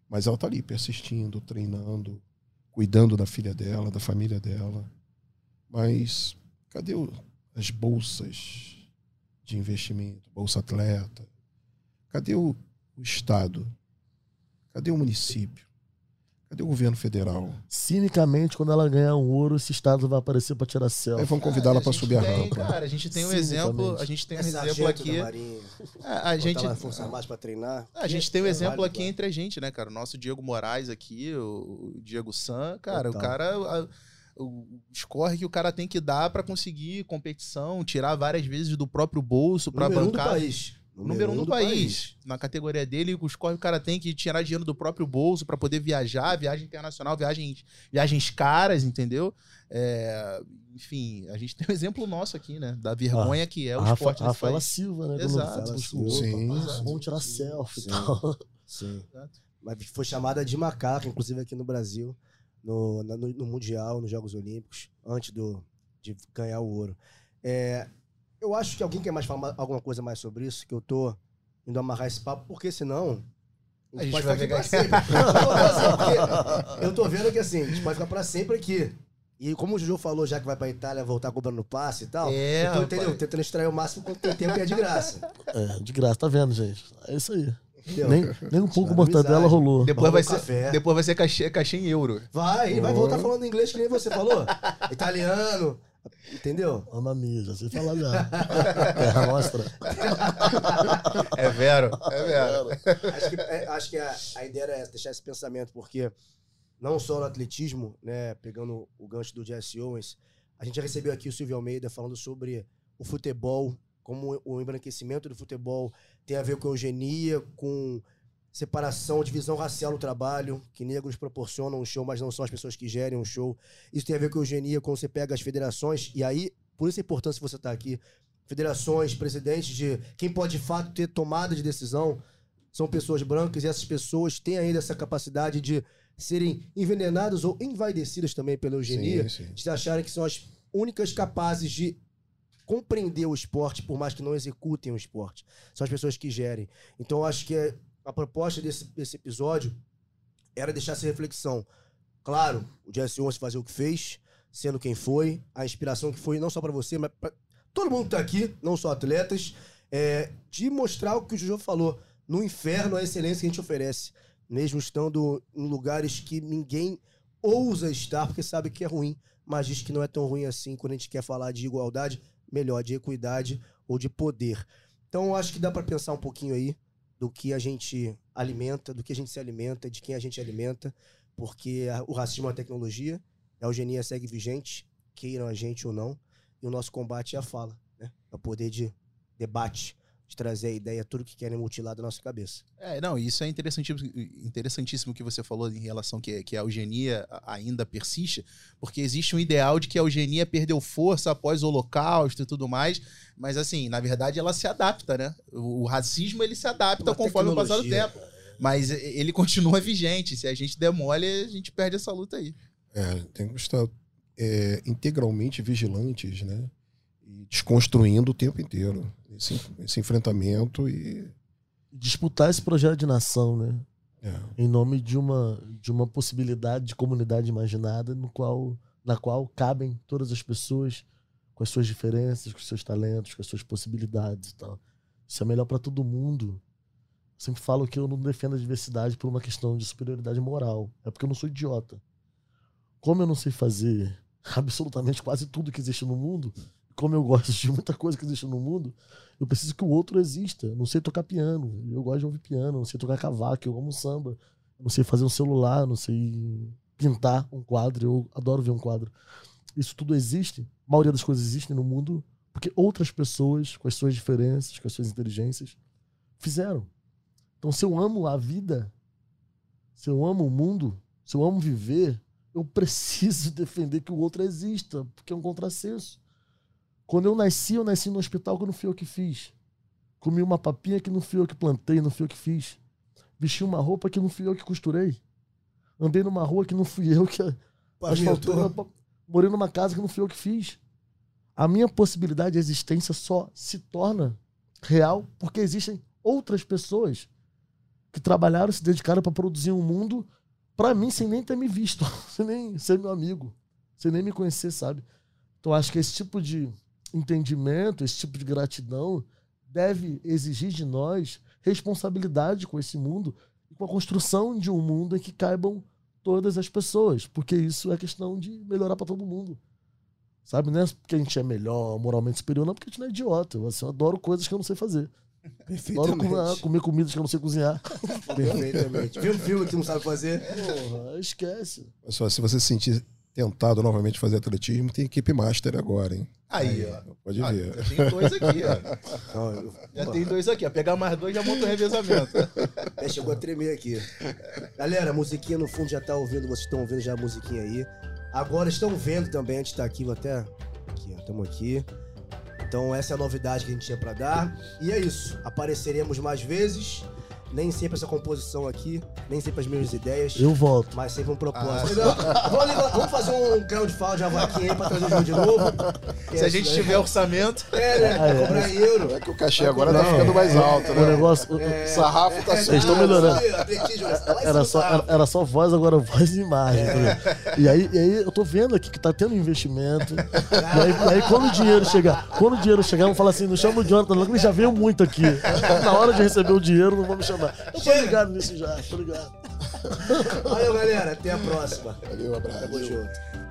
Mas ela está ali persistindo, treinando, cuidando da filha dela, da família dela. Mas cadê o, as bolsas de investimento, bolsa atleta? Cadê o, o Estado? Cadê o município? Cadê o governo federal? Cinicamente, quando ela ganhar um ouro, esse estado vai aparecer para tirar Aí selfie. vão convidá-la Ah, para gente subir a tem, rampa. Cara, a gente tem um exemplo, a gente tem um É exemplo aqui. Marinha. A, a gente Força Armada pra treinar. A gente tem um É exemplo aqui entre a gente, né, cara? O nosso Diego Moraes aqui, o Diego San, cara, Total. o cara. a- o escorre que o cara tem que dar pra conseguir competição, tirar várias vezes do próprio bolso pra Número um do bancar. país. Número um do país. Na categoria dele, os corre o cara tem que tirar dinheiro do próprio bolso pra poder viajar, viagem internacional, viagens, viagens caras, entendeu? É, enfim, a gente tem um exemplo nosso aqui, né? Da vergonha que é o a Rafa, esporte a nesse Rafaela país. Silva, né? Exato. Silva. Sim, opa, sim. vamos tirar Sim, selfie sim. e tal. Sim. Exato. Mas foi chamada de macaco, inclusive aqui no Brasil, no, no, no Mundial, nos Jogos Olímpicos, antes do, de ganhar o ouro. É, eu acho que alguém quer mais falar ma- alguma coisa mais sobre isso, que eu tô indo amarrar esse papo, porque senão. A gente pode vai ficar pegar- pra sempre. Eu tô pensando, porque eu tô vendo que assim, a gente pode ficar pra sempre aqui. E como o Juju falou, já que vai pra Itália voltar cobrando passe e tal, É, eu tô, rapaz. entendeu? Tentando extrair o máximo quanto tem tempo e é de graça. É, de graça, tá vendo, gente? É isso aí. Entendeu? Nem, nem um pouco Tirar mortadela rolou. Depois vai, ser, café. depois vai ser cachê, cachê em euro. Vai, vai Oh. voltar falando inglês que nem você falou. Italiano, entendeu? Mia, já sei falar já. Terra nostra. É vero, é vero. Acho que, é, acho que a, a ideia era essa, deixar esse pensamento, porque não só no atletismo, né, pegando o gancho do Jesse Owens, a gente já recebeu aqui o Silvio Almeida falando sobre o futebol, como o embranquecimento do futebol tem a ver com eugenia, com separação, divisão racial no trabalho, que negros proporcionam um show, mas não são as pessoas que gerem um show. Isso tem a ver com eugenia, quando você pega as federações, e aí, por isso a importância de você estar aqui. Federações, presidentes de quem pode de fato ter tomada de decisão são pessoas brancas e essas pessoas têm ainda essa capacidade de serem envenenadas ou envaidecidas também pela eugenia, Sim, sim. de acharem que são as únicas capazes de compreender o esporte, por mais que não executem o esporte. São as pessoas que gerem. Então, acho que é- a proposta desse, desse episódio era deixar essa reflexão. Claro, o Jesse Owens fazer o que fez, sendo quem foi, a inspiração que foi, não só para você, mas para todo mundo que tá aqui, não só atletas, é, de mostrar o que o Jojo falou. No inferno, a excelência que a gente oferece. Mesmo estando em lugares que ninguém ousa estar, porque sabe que é ruim, mas diz que não é tão ruim assim quando a gente quer falar de igualdade, melhor, de equidade ou de poder. Então, eu acho que dá para pensar um pouquinho aí do que a gente alimenta, do que a gente se alimenta, de quem a gente alimenta, porque o racismo é uma tecnologia, a eugenia segue vigente, queiram a gente ou não, e o nosso combate é a fala, né? É o poder de debate, de trazer a ideia, tudo que querem mutilar da nossa cabeça. É, não, isso é interessantíssimo, interessantíssimo que você falou em relação que, que a eugenia ainda persiste, porque existe um ideal de que a eugenia perdeu força após o holocausto e tudo mais, mas assim, na verdade ela se adapta, né? O, o racismo ele se adapta Uma conforme o passar do tempo, mas ele continua vigente, se a gente demole, a gente perde essa luta aí. É, tem que estar é, integralmente vigilantes, né? E desconstruindo o tempo inteiro esse, esse enfrentamento e. Disputar esse projeto de nação, né? é, Em nome de uma, de uma possibilidade de comunidade imaginada no qual, na qual cabem todas as pessoas com as suas diferenças, com os seus talentos, com as suas possibilidades e tal. Isso é melhor para todo mundo. Eu sempre falo que eu não defendo a diversidade por uma questão de superioridade moral. É porque eu não sou idiota. Como eu não sei fazer absolutamente quase tudo que existe no mundo, como eu gosto de muita coisa que existe no mundo, eu preciso que o outro exista. Eu não sei tocar piano, eu gosto de ouvir piano, não sei tocar cavaco, eu amo samba, eu não sei fazer um celular, não sei pintar um quadro, eu adoro ver um quadro. Isso tudo existe, a maioria das coisas existem no mundo porque outras pessoas, com as suas diferenças, com as suas inteligências, fizeram. Então, se eu amo a vida, se eu amo o mundo, se eu amo viver, eu preciso defender que o outro exista, porque é um contrassenso. Quando eu nasci, eu nasci no hospital que não fui eu que fiz. Comi uma papinha que não fui eu que plantei, não fui eu que fiz. Vesti uma roupa que não fui eu que costurei. Andei numa rua que não fui eu que asfaltou. Morei numa casa que não fui eu que fiz. A minha possibilidade de existência só se torna real porque existem outras pessoas que trabalharam, se dedicaram para produzir um mundo para mim sem nem ter me visto, sem nem ser meu amigo, sem nem me conhecer, sabe? Então acho que esse tipo de entendimento, esse tipo de gratidão deve exigir de nós responsabilidade com esse mundo e com a construção de um mundo em que caibam todas as pessoas, porque isso é questão de melhorar para todo mundo. Sabe, não é porque a gente é melhor, moralmente superior, não porque a gente não é idiota. Eu, assim, eu adoro coisas que eu não sei fazer. Adoro Perfeitamente. comer, comer comidas que eu não sei cozinhar. Perfeitamente. Viu um filme que tu não sabe fazer? Porra, esquece. Mas só se você se sentir tentado novamente fazer atletismo, tem equipe master agora, hein? Aí, ó. Pode Ah, ver. já tem dois aqui, ó. Não, eu- Já tem dois aqui, ó. Pegar mais dois já monta o revezamento. É, chegou a tremer aqui. Galera, a musiquinha no fundo já tá ouvindo, vocês estão ouvindo já a musiquinha aí. Agora estão vendo também, a gente tá aqui, vou até. Aqui, ó, estamos aqui. Então essa é a novidade que a gente tinha pra dar. E é isso. Apareceremos mais vezes. Nem sempre essa composição aqui, nem sempre as mesmas ideias. Eu volto. Mas sempre um propósito. Vamos, levar- vamos fazer um crowdfunding, uma vaquinha aí pra trazer o jogo de novo. Se a gente tiver orçamento. É, né? Ah, é. Cobrar em euro. É que o cachê agora tá ficando mais alto, O né? negócio. o- É, O sarrafo tá Vocês estão melhorando. Atletismo, tá lá em Era só, era, era só voz, agora voz e imagem. ligado? E, aí, e aí eu tô vendo aqui que tá tendo investimento. E aí, e aí quando o dinheiro chegar, quando o dinheiro chegar, vamos falar assim, não chama o Jonathan, não, que ele já veio muito aqui. Na hora de receber o dinheiro, não vou me chamar. Eu tô ligado nisso já, tô ligado. Valeu, galera. Até a próxima. Valeu, abraço. Tamo junto.